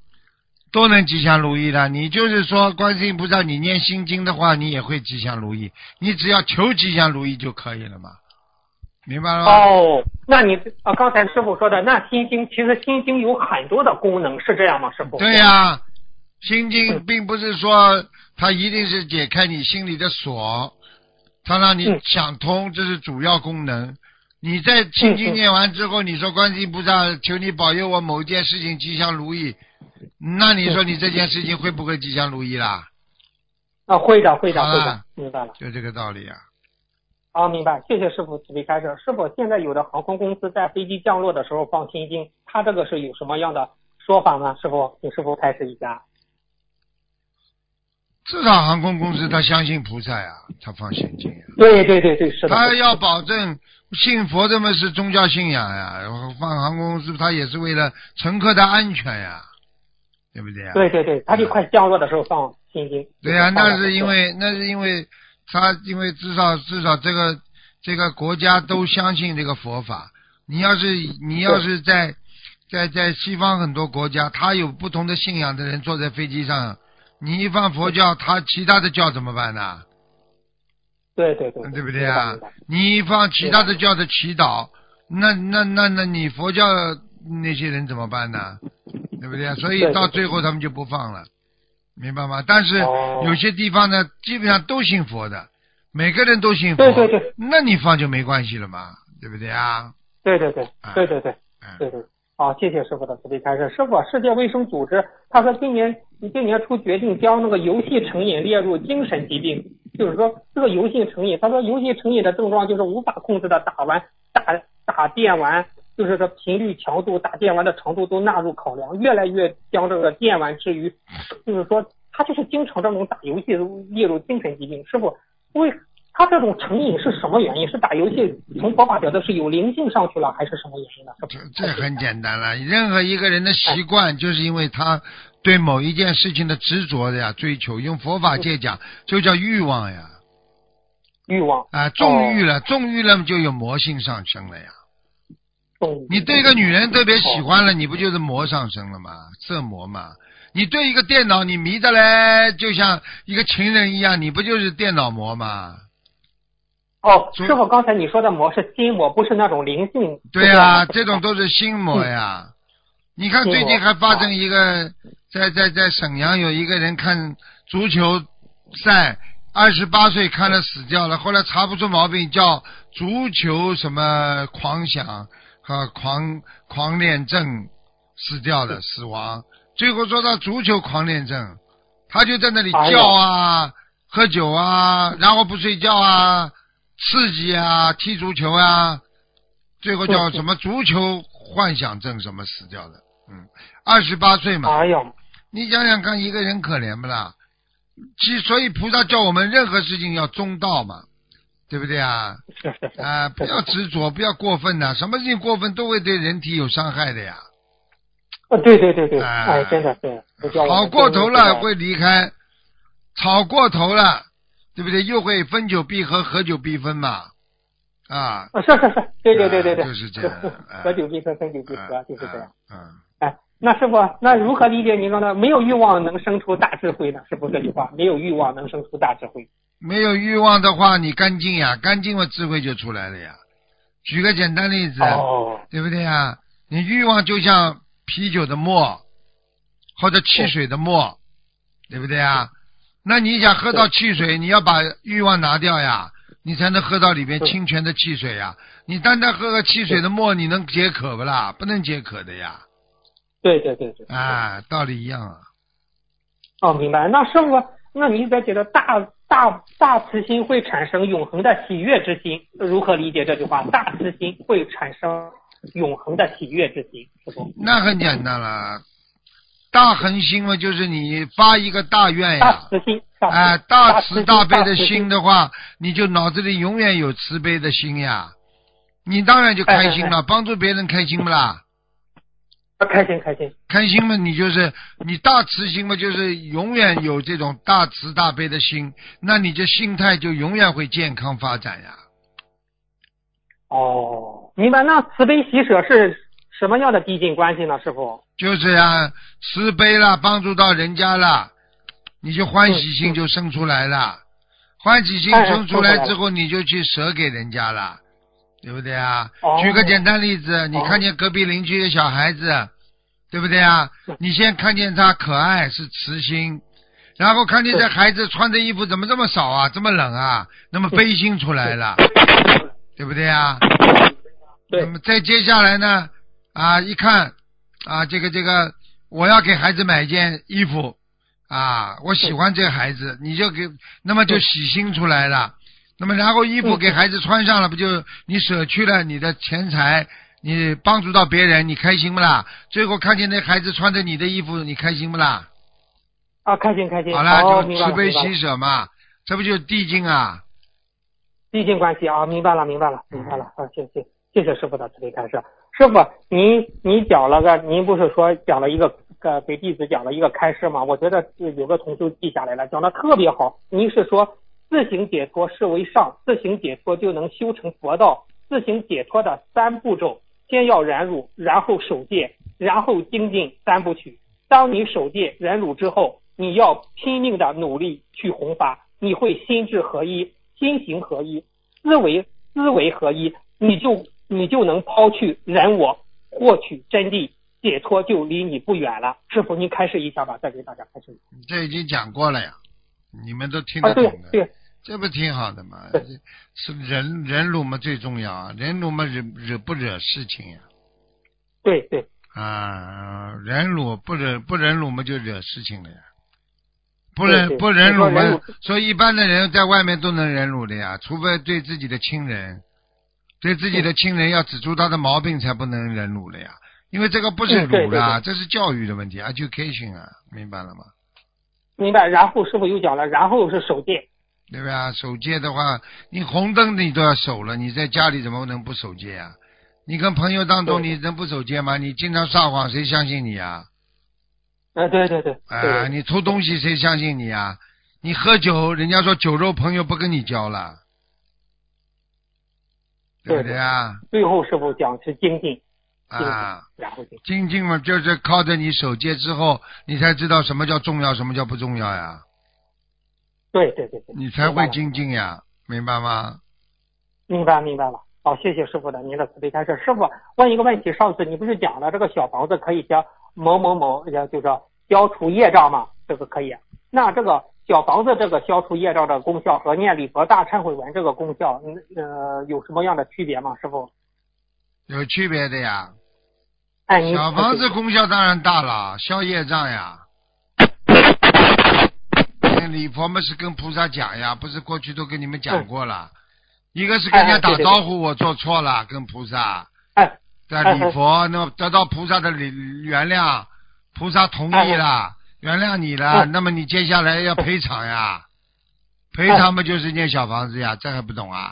都能吉祥如意的。你就是说，观世音菩萨，你念心经的话，你也会吉祥如意。你只要求吉祥如意就可以了嘛，明白了吗？哦，那你啊，刚才师傅说的，那心经其实心经有很多的功能，是这样吗，师傅？对呀、心经并不是说它一定是解开你心里的锁，它让你嗯想通，这是主要功能。你在心经念完之后，你说观世音菩萨，求你保佑我某一件事情吉祥如意，那你说你这件事情会不会吉祥如意啦？啊，会的，会的，会的，明白了。就这个道理啊。啊，明白，谢谢师傅慈悲开示。师傅，现在有的航空公司在飞机降落的时候放心经，他这个是有什么样的说法呢？师傅，请师傅开示一下。至少航空公司他相信菩萨呀，他放心经呀。对对对对，是的。他要保证信佛的嘛是宗教信仰呀，放航空公司他也是为了乘客的安全呀，对不对啊？对对对，他就快降落的时候放心经。对呀、放了那是因为那是因为他因为至少至少这个这个国家都相信这个佛法。你要是你要是在在在西方很多国家，他有不同的信仰的人坐在飞机上，你一放佛教，他其他的教怎么办呢？对对对，对不对啊？你一放其他的教的祈祷，那那那那你佛教那些人怎么办呢？对不对啊？所以到最后他们就不放了，明白吗？但是哦有些地方呢，基本上都信佛的，每个人都信佛，对对对，那你放就没关系了嘛，对不对啊？对对对啊对对对嗯对对。好，谢谢师傅的慈悲开示。师傅，世界卫生组织他说今年今年初决定将那个游戏成瘾列入精神疾病，就是说这个游戏成瘾，他说游戏成瘾的症状就是无法控制的打完打打电玩，就是说频率、强度、打电玩的程度都纳入考量，越来越将这个电玩之余，就是说他就是经常这种打游戏列入精神疾病。师傅，为他这种成瘾是什么原因？是打游戏从佛法角度是有灵性上去了，还是什么原因呢？这这很简单了，任何一个人的习惯，就是因为他对某一件事情的执着的呀、追求，用佛法界讲，就叫欲望呀。欲望啊，纵欲了，纵欲了就有魔性上升了呀。你对一个女人特别喜欢了，你不就是魔上升了吗？色魔嘛。你对一个电脑你迷的嘞，就像一个情人一样，你不就是电脑魔吗？哦，师傅，刚才你说的魔是心魔，不是那种灵性。对呀、这种都是心魔呀。你看最近还发生一个，在在在沈阳有一个人看足球赛，二十八岁看了死掉了，后来查不出毛病，叫足球什么狂想和狂狂恋症死掉的死亡，最后说到足球狂恋症，他就在那里叫啊，喝酒啊，然后不睡觉啊，刺激啊，踢足球啊，最后叫什么足球幻想症什么死掉的，嗯，二十八岁嘛，哎呦，你想想看，一个人可怜不啦？其所以菩萨叫我们任何事情要中道嘛，对不对啊？啊、不要执着，不要过分呐、什么事情过分都会对人体有伤害的呀。啊，对对对对，哎哎，真的是，不叫我们好过头了会离开，吵过头了，对不对？又会分久必合，合久必分嘛。啊，啊，是是是，对对对对对，啊就是这样哎合久必分，分久必合，就是这样。嗯，哎，那师傅，那如何理解您说的没有欲望能生出大智慧呢？是不是这句话？没有欲望能生出大智慧。没有欲望的话，你干净呀，干净了智慧就出来了呀。举个简单例子，哦，对不对呀？你欲望就像啤酒的沫，或者汽水的沫，对不对啊？那你想喝到汽水，你要把欲望拿掉呀，你才能喝到里面清泉的汽水呀。你单单喝个汽水的沫，你能解渴不啦？不能解渴的呀。对对对对。啊，道理一样啊。哦，明白。那师傅，那你在觉得大大大慈心会产生永恒的喜悦之心，如何理解这句话？大慈心会产生永恒的喜悦之心。那很简单了，大恒心嘛，就是你发一个大愿大呀。慈心，大慈哎，大大慈大悲的心的话，你就脑子里永远有慈悲的心呀，你当然就开心了，帮助别人开心不啦？啊，开心开心。开心嘛，你就是你大慈心嘛，就是永远有这种大慈大悲的心，那你这心态就永远会健康发展呀。哦，明白。那慈悲喜舍是什么样的递进关系呢，师傅？就是呀，慈悲了，帮助到人家了，你就欢喜心就生出来了，欢喜心哎生出来之后，你就去舍给人家了，对不对啊？哦举个简单例子，你哦看见隔壁邻居的小孩子，对不对啊？你先看见他可爱是慈心，然后看见这孩子穿的衣服怎么这么少啊，这么冷啊，那么悲心出来了，对不对啊？对那么再接下来呢，啊，一看啊，这个这个，我要给孩子买一件衣服啊，我喜欢这个孩子，你就给，那么就喜心出来了。那么然后衣服给孩子穿上了，不就你舍去了你的钱财，你帮助到别人，你开心不啦？最后看见那孩子穿着你的衣服，你开心不啦？啊，开心开心。好了，哦、就慈悲喜舍嘛，这不就是递进啊？递进关系啊，明白了，明白了，明白了。啊，谢谢，谢谢师傅的慈悲开示。师傅，您您讲了个，您不是说讲了一个呃给弟子讲了一个开示吗？我觉得是有个同修记下来了，讲的特别好。您是说自行解脱是为上，自行解脱就能修成佛道。自行解脱的三步骤，先要忍辱，然后守戒，然后精进三部曲。当你守戒、忍辱之后，你要拼命的努力去弘法，你会心智合一。心行合一，思维思维合一，你就你就能抛去人我，获取真谛，解脱就离你不远了。师傅，您开示一下吧，再给大家开示一下。这已经讲过了呀，你们都听得懂的。对，这不挺好的吗？是忍忍辱嘛最重要啊，忍辱嘛惹惹不惹事情呀？对对，啊，忍辱不忍不忍辱嘛就惹事情了呀。不忍不忍辱嘛所以一般的人在外面都能忍辱的呀，除非对自己的亲人，对自己的亲人要指出他的毛病才不能忍辱了呀。因为这个不是辱啦，对这是教育的问题，education 啊，明白了吗？明白。然后师傅又讲了，然后是守戒。对吧？守戒的话，你红灯你都要守了，你在家里怎么能不守戒啊、你跟朋友当中你能不守戒吗？你经常撒谎，谁相信你啊？啊，对对对，啊、对对你偷东西谁相信你啊？你喝酒，人家说酒肉朋友不跟你交了，对不对对啊？最后师傅讲是精进，啊，然后精进。精进嘛，就是靠着你守戒之后，你才知道什么叫重要，什么叫不重要呀，对对对对，你才会精进呀，明白吗？明白明白了。好，谢谢师傅的您的慈悲开示。师傅问一个问题，上次你不是讲了这个小房子可以将某某某，也，就是消除业障嘛？这个可以。那这个小房子这个消除业障的功效和念礼佛大忏悔文这个功效，嗯呃，有什么样的区别吗？师傅？有区别的呀。小房子功效当然大了，消业障呀。那 礼佛嘛是跟菩萨讲呀，不是过去都跟你们讲过了。一个是跟人家打招呼，我做错了，跟菩萨。哎在礼佛，那么得到菩萨的理原谅，菩萨同意了，原谅你了，那么你接下来要赔偿呀，赔偿嘛就是念小房子呀，这还不懂啊？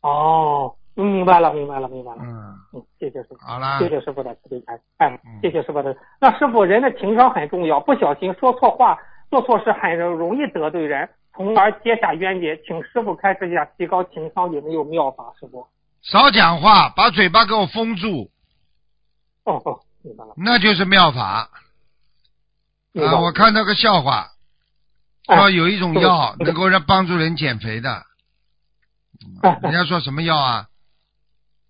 哦，嗯明白了，明白了，明白了。嗯，嗯，谢谢师傅。好啦，谢谢师傅的慈悲开示。哎嗯，谢谢师傅的。那师傅，人的情商很重要，不小心说错话、做错事，很容易得罪人，从而结下冤结。请师傅开示一下，提高情商有没有妙法？师傅？少讲话，把嘴巴给我封住，哦哦，明白了。那就是妙法。啊，我看到个笑话，哎说有一种药能够让帮助人减肥的，哎 人家说什么药啊？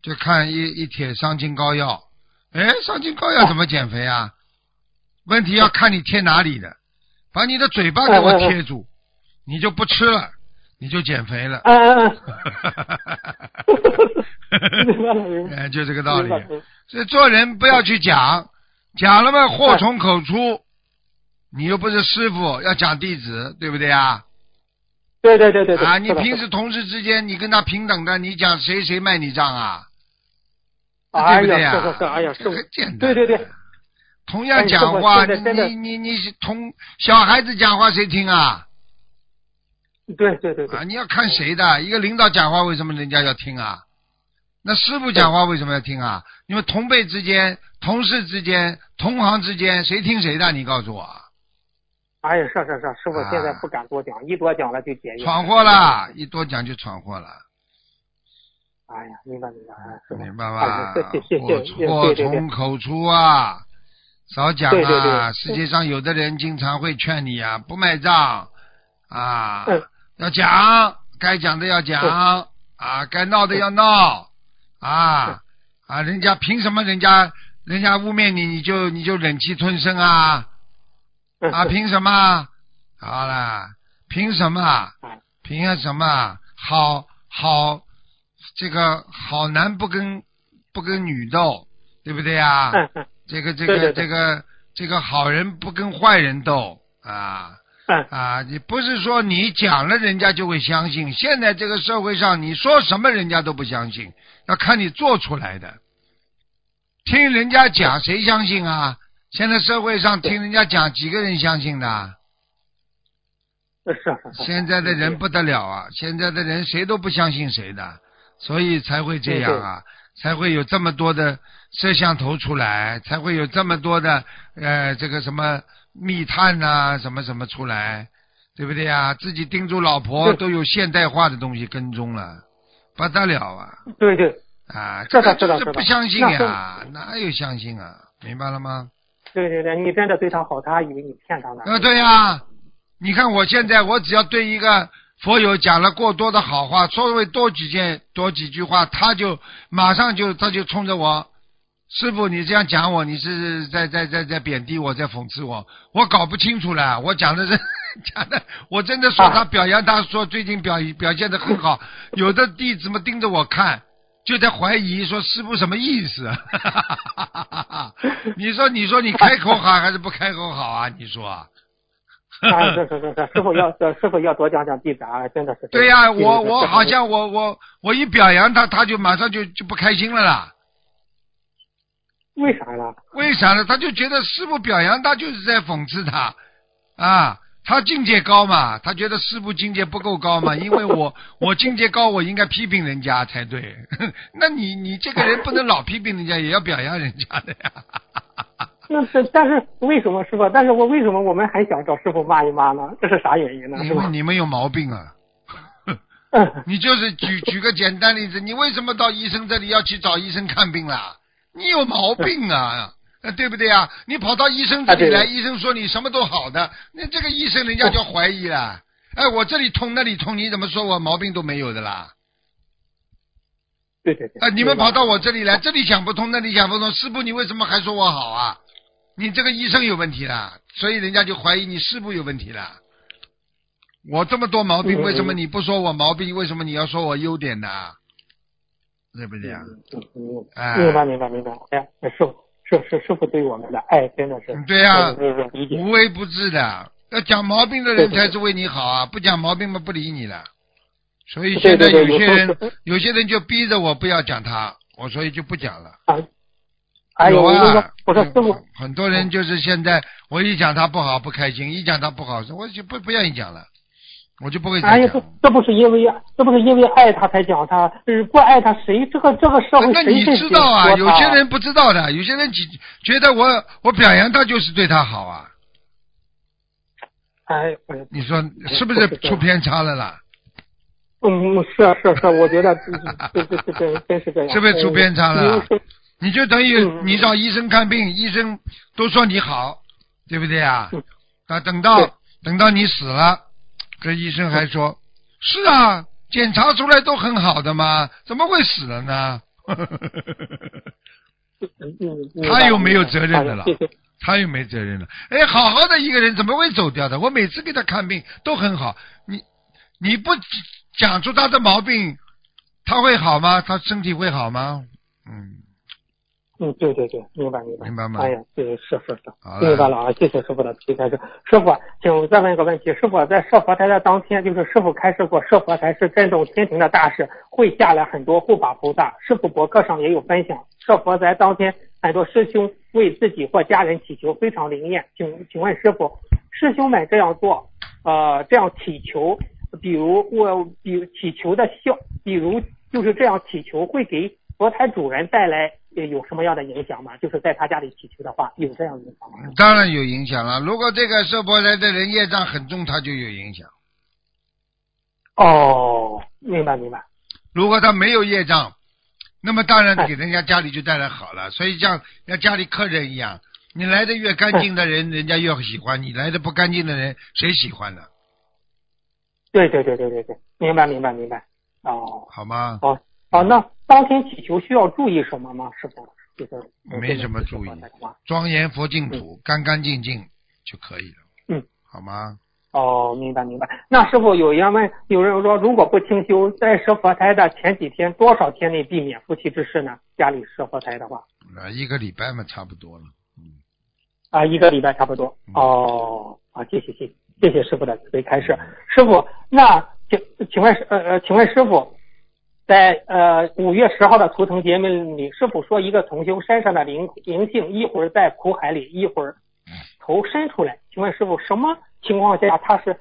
就看一一帖伤筋膏药，哎，伤筋膏药怎么减肥啊？问题要看你贴哪里的，把你的嘴巴给我贴住，你就不吃了，你就减肥了。嗯 就这个道理所以做人不要去讲，讲了嘛祸从口出。你又不是师傅，要讲弟子，对不对啊？对对对对对。啊，你平时同事之间，你跟他平等的，你讲谁谁卖你账啊？哎对不对呀？是是是，哎呀，很简单。对对对。同样讲话，哎师傅现在真的你你你同小孩子讲话谁听啊？对对对对啊，，你要看谁的。一个领导讲话，为什么人家要听啊？那师傅讲话为什么要听啊？因为同辈之间、同事之间、同行之间，谁听谁的？你告诉我。哎呀，是是是，师傅现在不敢多讲，一多讲了就解。闯祸了，一多讲就闯祸了。哎呀，明白明白，师傅。明白吧？谢谢谢谢。祸从口出啊，少讲对对对啊！世界上有的人经常会劝你啊，不买账啊，要讲，该讲的要讲啊，该闹的要闹啊啊！人家凭什么人家人家污蔑你，你就你就忍气吞声啊？啊，凭什么？好了，凭什么？凭什么？好好，这个好男不跟不跟女斗，对不对呀？这个这个这个这个好人不跟坏人斗啊嗯啊！你不是说你讲了人家就会相信，现在这个社会上你说什么人家都不相信，要看你做出来的。听人家讲谁相信啊？现在社会上听人家讲几个人相信的？现在的人不得了啊！现在的人谁都不相信谁的，所以才会这样啊，才会有这么多的摄像头出来，才会有这么多的呃这个什么密探呐、什么什么出来，对不对呀？自己盯住老婆都有现代化的东西跟踪了，不得了啊！对对。啊，这个就是是的的不相信那呀，哪有相信啊？明白了吗？对对对，你真的对他好，他还以为你骗他呢。啊，对呀、你看我现在，我只要对一个佛友讲了过多的好话，稍微多几件多几句话，他就马上就他就冲着我，师傅你这样讲我，你是在在在在贬低我，在讽刺我，我搞不清楚了，我讲的是 讲的，我真的说他表扬他说最近表表现的很好，有的弟子们盯着我看。就在怀疑说师傅什么意思？你说你说你开口好还是不开口好啊？你说？啊，是是是是，师傅要师傅要多讲讲弟子啊，真的是。对呀、我我好像我我我一表扬他，他就马上就就不开心了啦。为啥呢？为啥呢？他就觉得师傅表扬他就是在讽刺他啊，他境界高嘛，他觉得师傅境界不够高嘛，因为我我境界高，我应该批评人家才对。那你你这个人不能老批评人家，也要表扬人家的呀。那是，但是为什么师傅？但是我为什么我们还想找师傅骂一骂呢？这是啥原因呢？是因为？你们有毛病啊。嗯 你就是举举个简单例子，你为什么到医生这里要去找医生看病啦？你有毛病啊，呃对不对啊？你跑到医生这里来，啊医生说你什么都好的，那这个医生人家就怀疑了。哎，我这里痛那里痛，你怎么说我毛病都没有的啦？对对对。啊，你们跑到我这里来，这里想不通，那里想不通，师傅你为什么还说我好啊？你这个医生有问题了，所以人家就怀疑你师傅有问题了。我这么多毛病，为什么你不说我毛病？为什么你要说我优点呢？对不对啊？明白明白明白。哎，师傅是是师傅对我们的爱真的是。对呀、是是是理解。无微不至的。要讲毛病的人才是为你好啊，不讲毛病嘛不理你了。所以现在有些人有些人就逼着我不要讲他，我所以就不讲了。哎呦，有我说啊，，我说师傅，很多人就是现在，我一讲他不好不开心，一讲他不好，我就不不愿意讲了，我就不会讲哎。这这不是因为这不是因为爱他才讲他，呃不爱他谁这个这个社会那你知道啊？有些人不知道的，有些人觉觉得我我表扬他就是对他好啊，哎，我你说是不是出偏差了啦？嗯，是啊是啊是啊，我觉得这这这这真是这样，是不是出偏差了你就等于嗯你找医生看病，医生都说你好，对不对啊？啊，等到等到你死了，这医生还说，是啊，检查出来都很好的嘛，怎么会死了呢？他又没有责任的了他又没责任了。哎，好好的一个人怎么会走掉的？我每次给他看病都很好，你你不讲出他的毛病，他会好吗？他身体会好吗？嗯，嗯，对对对，明白明白。明白吗哎呀，对，是是是明白了啊！谢谢师傅的提开示。师傅，请再问一个问题：师傅在设佛台的当天，就是师傅开示过，设佛台是震动天庭的大事，会下来很多护法菩萨。师傅博客上也有分享，设佛台当天，很多师兄为自己或家人祈求，非常灵验。请请问师傅，师兄们这样做，呃，这样祈求，比如我比如祈求的效，比如就是这样祈求会给佛台主人带来呃有什么样的影响吗？就是在他家里祈求的话，有这样影响吗？当然有影响了。如果这个受波来的人业障很重，他就有影响。哦，明白明白。如果他没有业障，那么当然给人家家里就带来好了。所以像像家里客人一样，你来的越干净的人，人家越喜欢你；来的不干净的人，谁喜欢呢？对对对对对对，明白明白明白。哦，好吗？哦哦，那当天祈求需要注意什么吗？师傅，就是没什么注意，庄严佛净土，干干净净就可以了。嗯，好吗？哦，明白明白。那师傅有人问，有人说，如果不清修，在设佛台的前几天，多少天内避免夫妻之事呢？家里设佛台的话，啊，一个礼拜嘛，差不多了。嗯，啊，一个礼拜差不多。哦，啊，谢谢谢谢谢谢师傅的慈悲开示。师傅，那请请问呃呃，请问师傅，在呃五月十号的图腾节目里，师傅说一个同修身上的灵灵性一会儿在苦海里，一会儿头伸出来，请问师傅什么？情况下，他是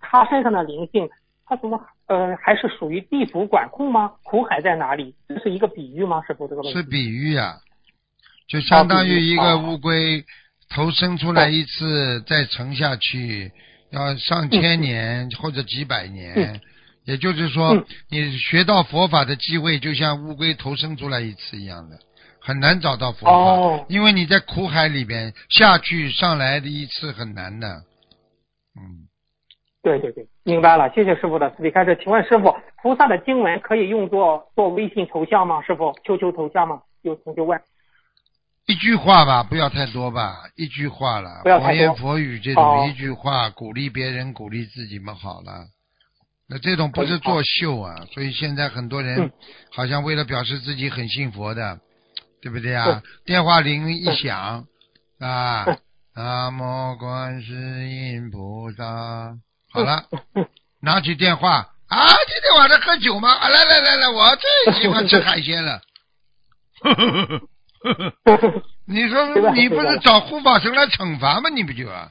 他身上的灵性，他怎么呃还是属于地府管控吗？苦海在哪里？这是一个比喻吗？师傅这个问题是比喻呀、就相当于一个乌龟头伸出来一次，再沉下去，要上千年或者几百年。也就是说，你学到佛法的机会，就像乌龟投生出来一次一样的，很难找到佛法，哦因为你在苦海里边下去上来的一次很难的。嗯，对对对，明白了，谢谢师傅的慈悲开示。请问师傅，菩萨的经文可以用作做微信头像吗？师傅，，QQ 头像吗？有同学问。一句话吧，不要太多吧，一句话了，不要太多佛言佛语这哦种一句话，鼓励别人，鼓励自己嘛，好了。那这种不是作秀啊，所以现在很多人嗯好像为了表示自己很信佛的，对不对对啊？电话铃一响啊，南无观世音菩萨，好了，拿起电话啊，今天晚上喝酒吗？啊，来来来来，我最喜欢吃海鲜了。你说对吧你不是找护法神来惩罚吗？你不就啊？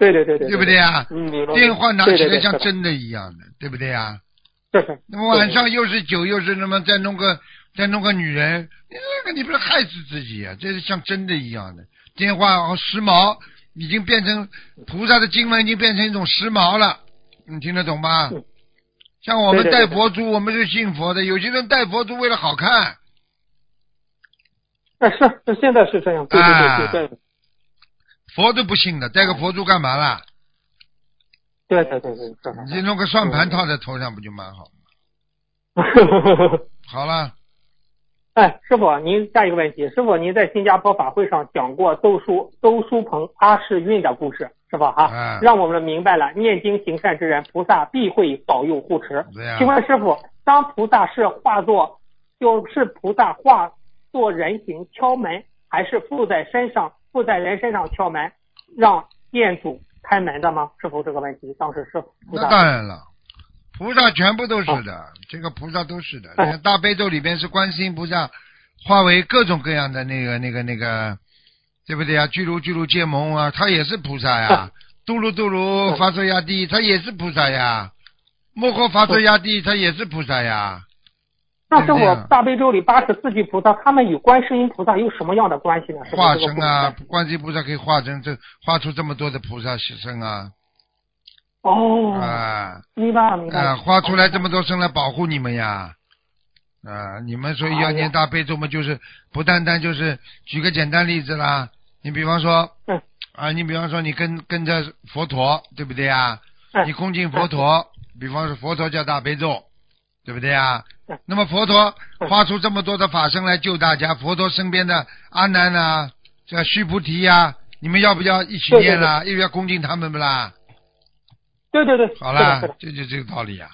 对对对对，对不对啊？嗯，电话拿起来像真的一样的，对不对啊？对。那么晚上又是酒，又是什么再弄个再弄个女人，你这个你不是害死自己啊？这是像真的一样的。电话和，时髦，已经变成菩萨的经文，已经变成一种时髦了。你听得懂吗？嗯像我们对对对戴佛珠，我们是信佛的，有些人戴佛珠为了好看。哎是是现在是这样，对对啊对对对佛都不信的，戴个佛珠干嘛啦？对对对对，你弄个算盘套在头上不就蛮好？好了，哎，师傅，您下一个问题，师傅，您在新加坡法会上讲过周书周书鹏阿世运的故事，是吧？哈、嗯让我们明白了念经行善之人，菩萨必会保佑护持。请问师傅，当菩萨是化作，就是菩萨化作人形敲门，还是附在身上附在人身上敲门，让店主开门的吗？是否这个问题，当时是菩萨那当然了，菩萨全部都是的，这个菩萨都是的。哎你看大悲咒里边是观世音菩萨化为各种各样的那个那个那个，对不对啊？巨鹿巨鹿界蒙啊，他也是菩萨呀。嘟噜嘟噜发作压地，他也是菩萨呀。摩诃发作压地，他也是菩萨呀。那师对不对啊傅，大悲咒里八十四句菩萨，他们与观世音菩萨有什么样的关系呢？化身啊，观世音菩萨可以化成这化出这么多的菩萨身啊。哦，啊。明白了，明白了。啊，化出来这么多生来保护你们呀！啊，你们所以要念大悲咒嘛，就是不单单就是举个简单例子啦，你比方说，嗯。啊，你比方说你跟跟着佛陀，对不对呀？嗯。你恭敬佛陀，比方说佛陀叫大悲咒，对不对呀嗯？那么佛陀嗯发出这么多的法身来救大家，佛陀身边的阿难啊，这须菩提呀、你们要不要一起念啦？又要恭敬他们不啦？对对对，好是的，是的，。了这就这个道理呀、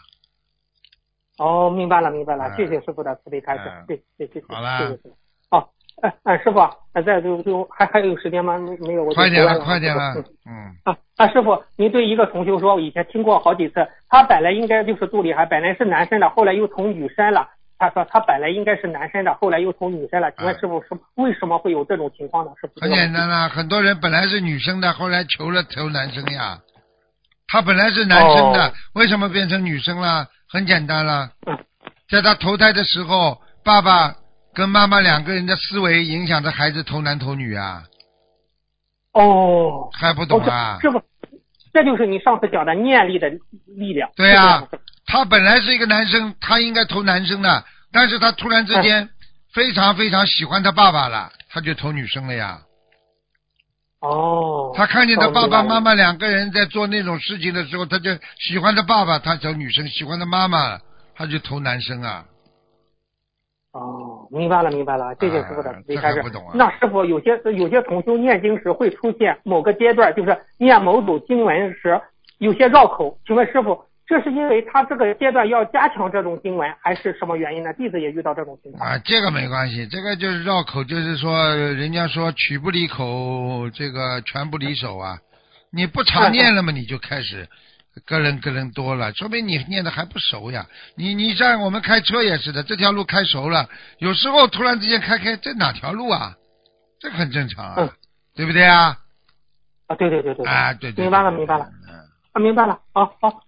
哦，明白了，明白了，嗯谢谢师傅的慈悲开示嗯，对对对，好啦谢谢师傅。好，哎哎，师傅还，在就就还还有时间吗？没没有，我就快点了，快点了，嗯，啊啊，师傅，您对一个同修说，我以前听过好几次，他本来应该就是杜丽海，本来是男生的，后来又从女生了。他说他本来应该是男生的，后来又从女生了。请问嗯师傅，是为什么会有这种情况呢？师傅，很简单啦，很多人本来是女生的，后来求了求男生呀。他本来是男生的，哦为什么变成女生了？很简单了嗯，在他投胎的时候，爸爸跟妈妈两个人的思维影响着孩子投男投女啊，哦，还不懂啊？师傅，这就是你上次讲的念力的力量。对呀、是这样他本来是一个男生，他应该投男生的，但是他突然之哎间非常非常喜欢他爸爸了，他就投女生了呀。哦。他看见他爸爸妈妈两个人在做那种事情的时候，他就喜欢他爸爸，他投女生；喜欢他妈妈，他就投男生啊。哦，明白了，明白了，谢谢师傅的这还不懂啊。那师傅有些有些同修念经时会出现某个阶段，就是念某组经文时有些绕口，请问师傅，这是因为他这个阶段要加强这种经文，还是什么原因呢？弟子也遇到这种情况。啊，这个没关系，这个就是绕口，就是说人家说曲不离口，这个拳不离手啊。你不常念了嘛，你就开始咯楞咯楞多了，说明你念的还不熟呀。你你像我们开车也是的，这条路开熟了，有时候突然之间开开，这哪条路啊？这很正常啊，嗯对不对啊？啊，对对对对。啊，对对明白了，明白了。啊，明白了。好好，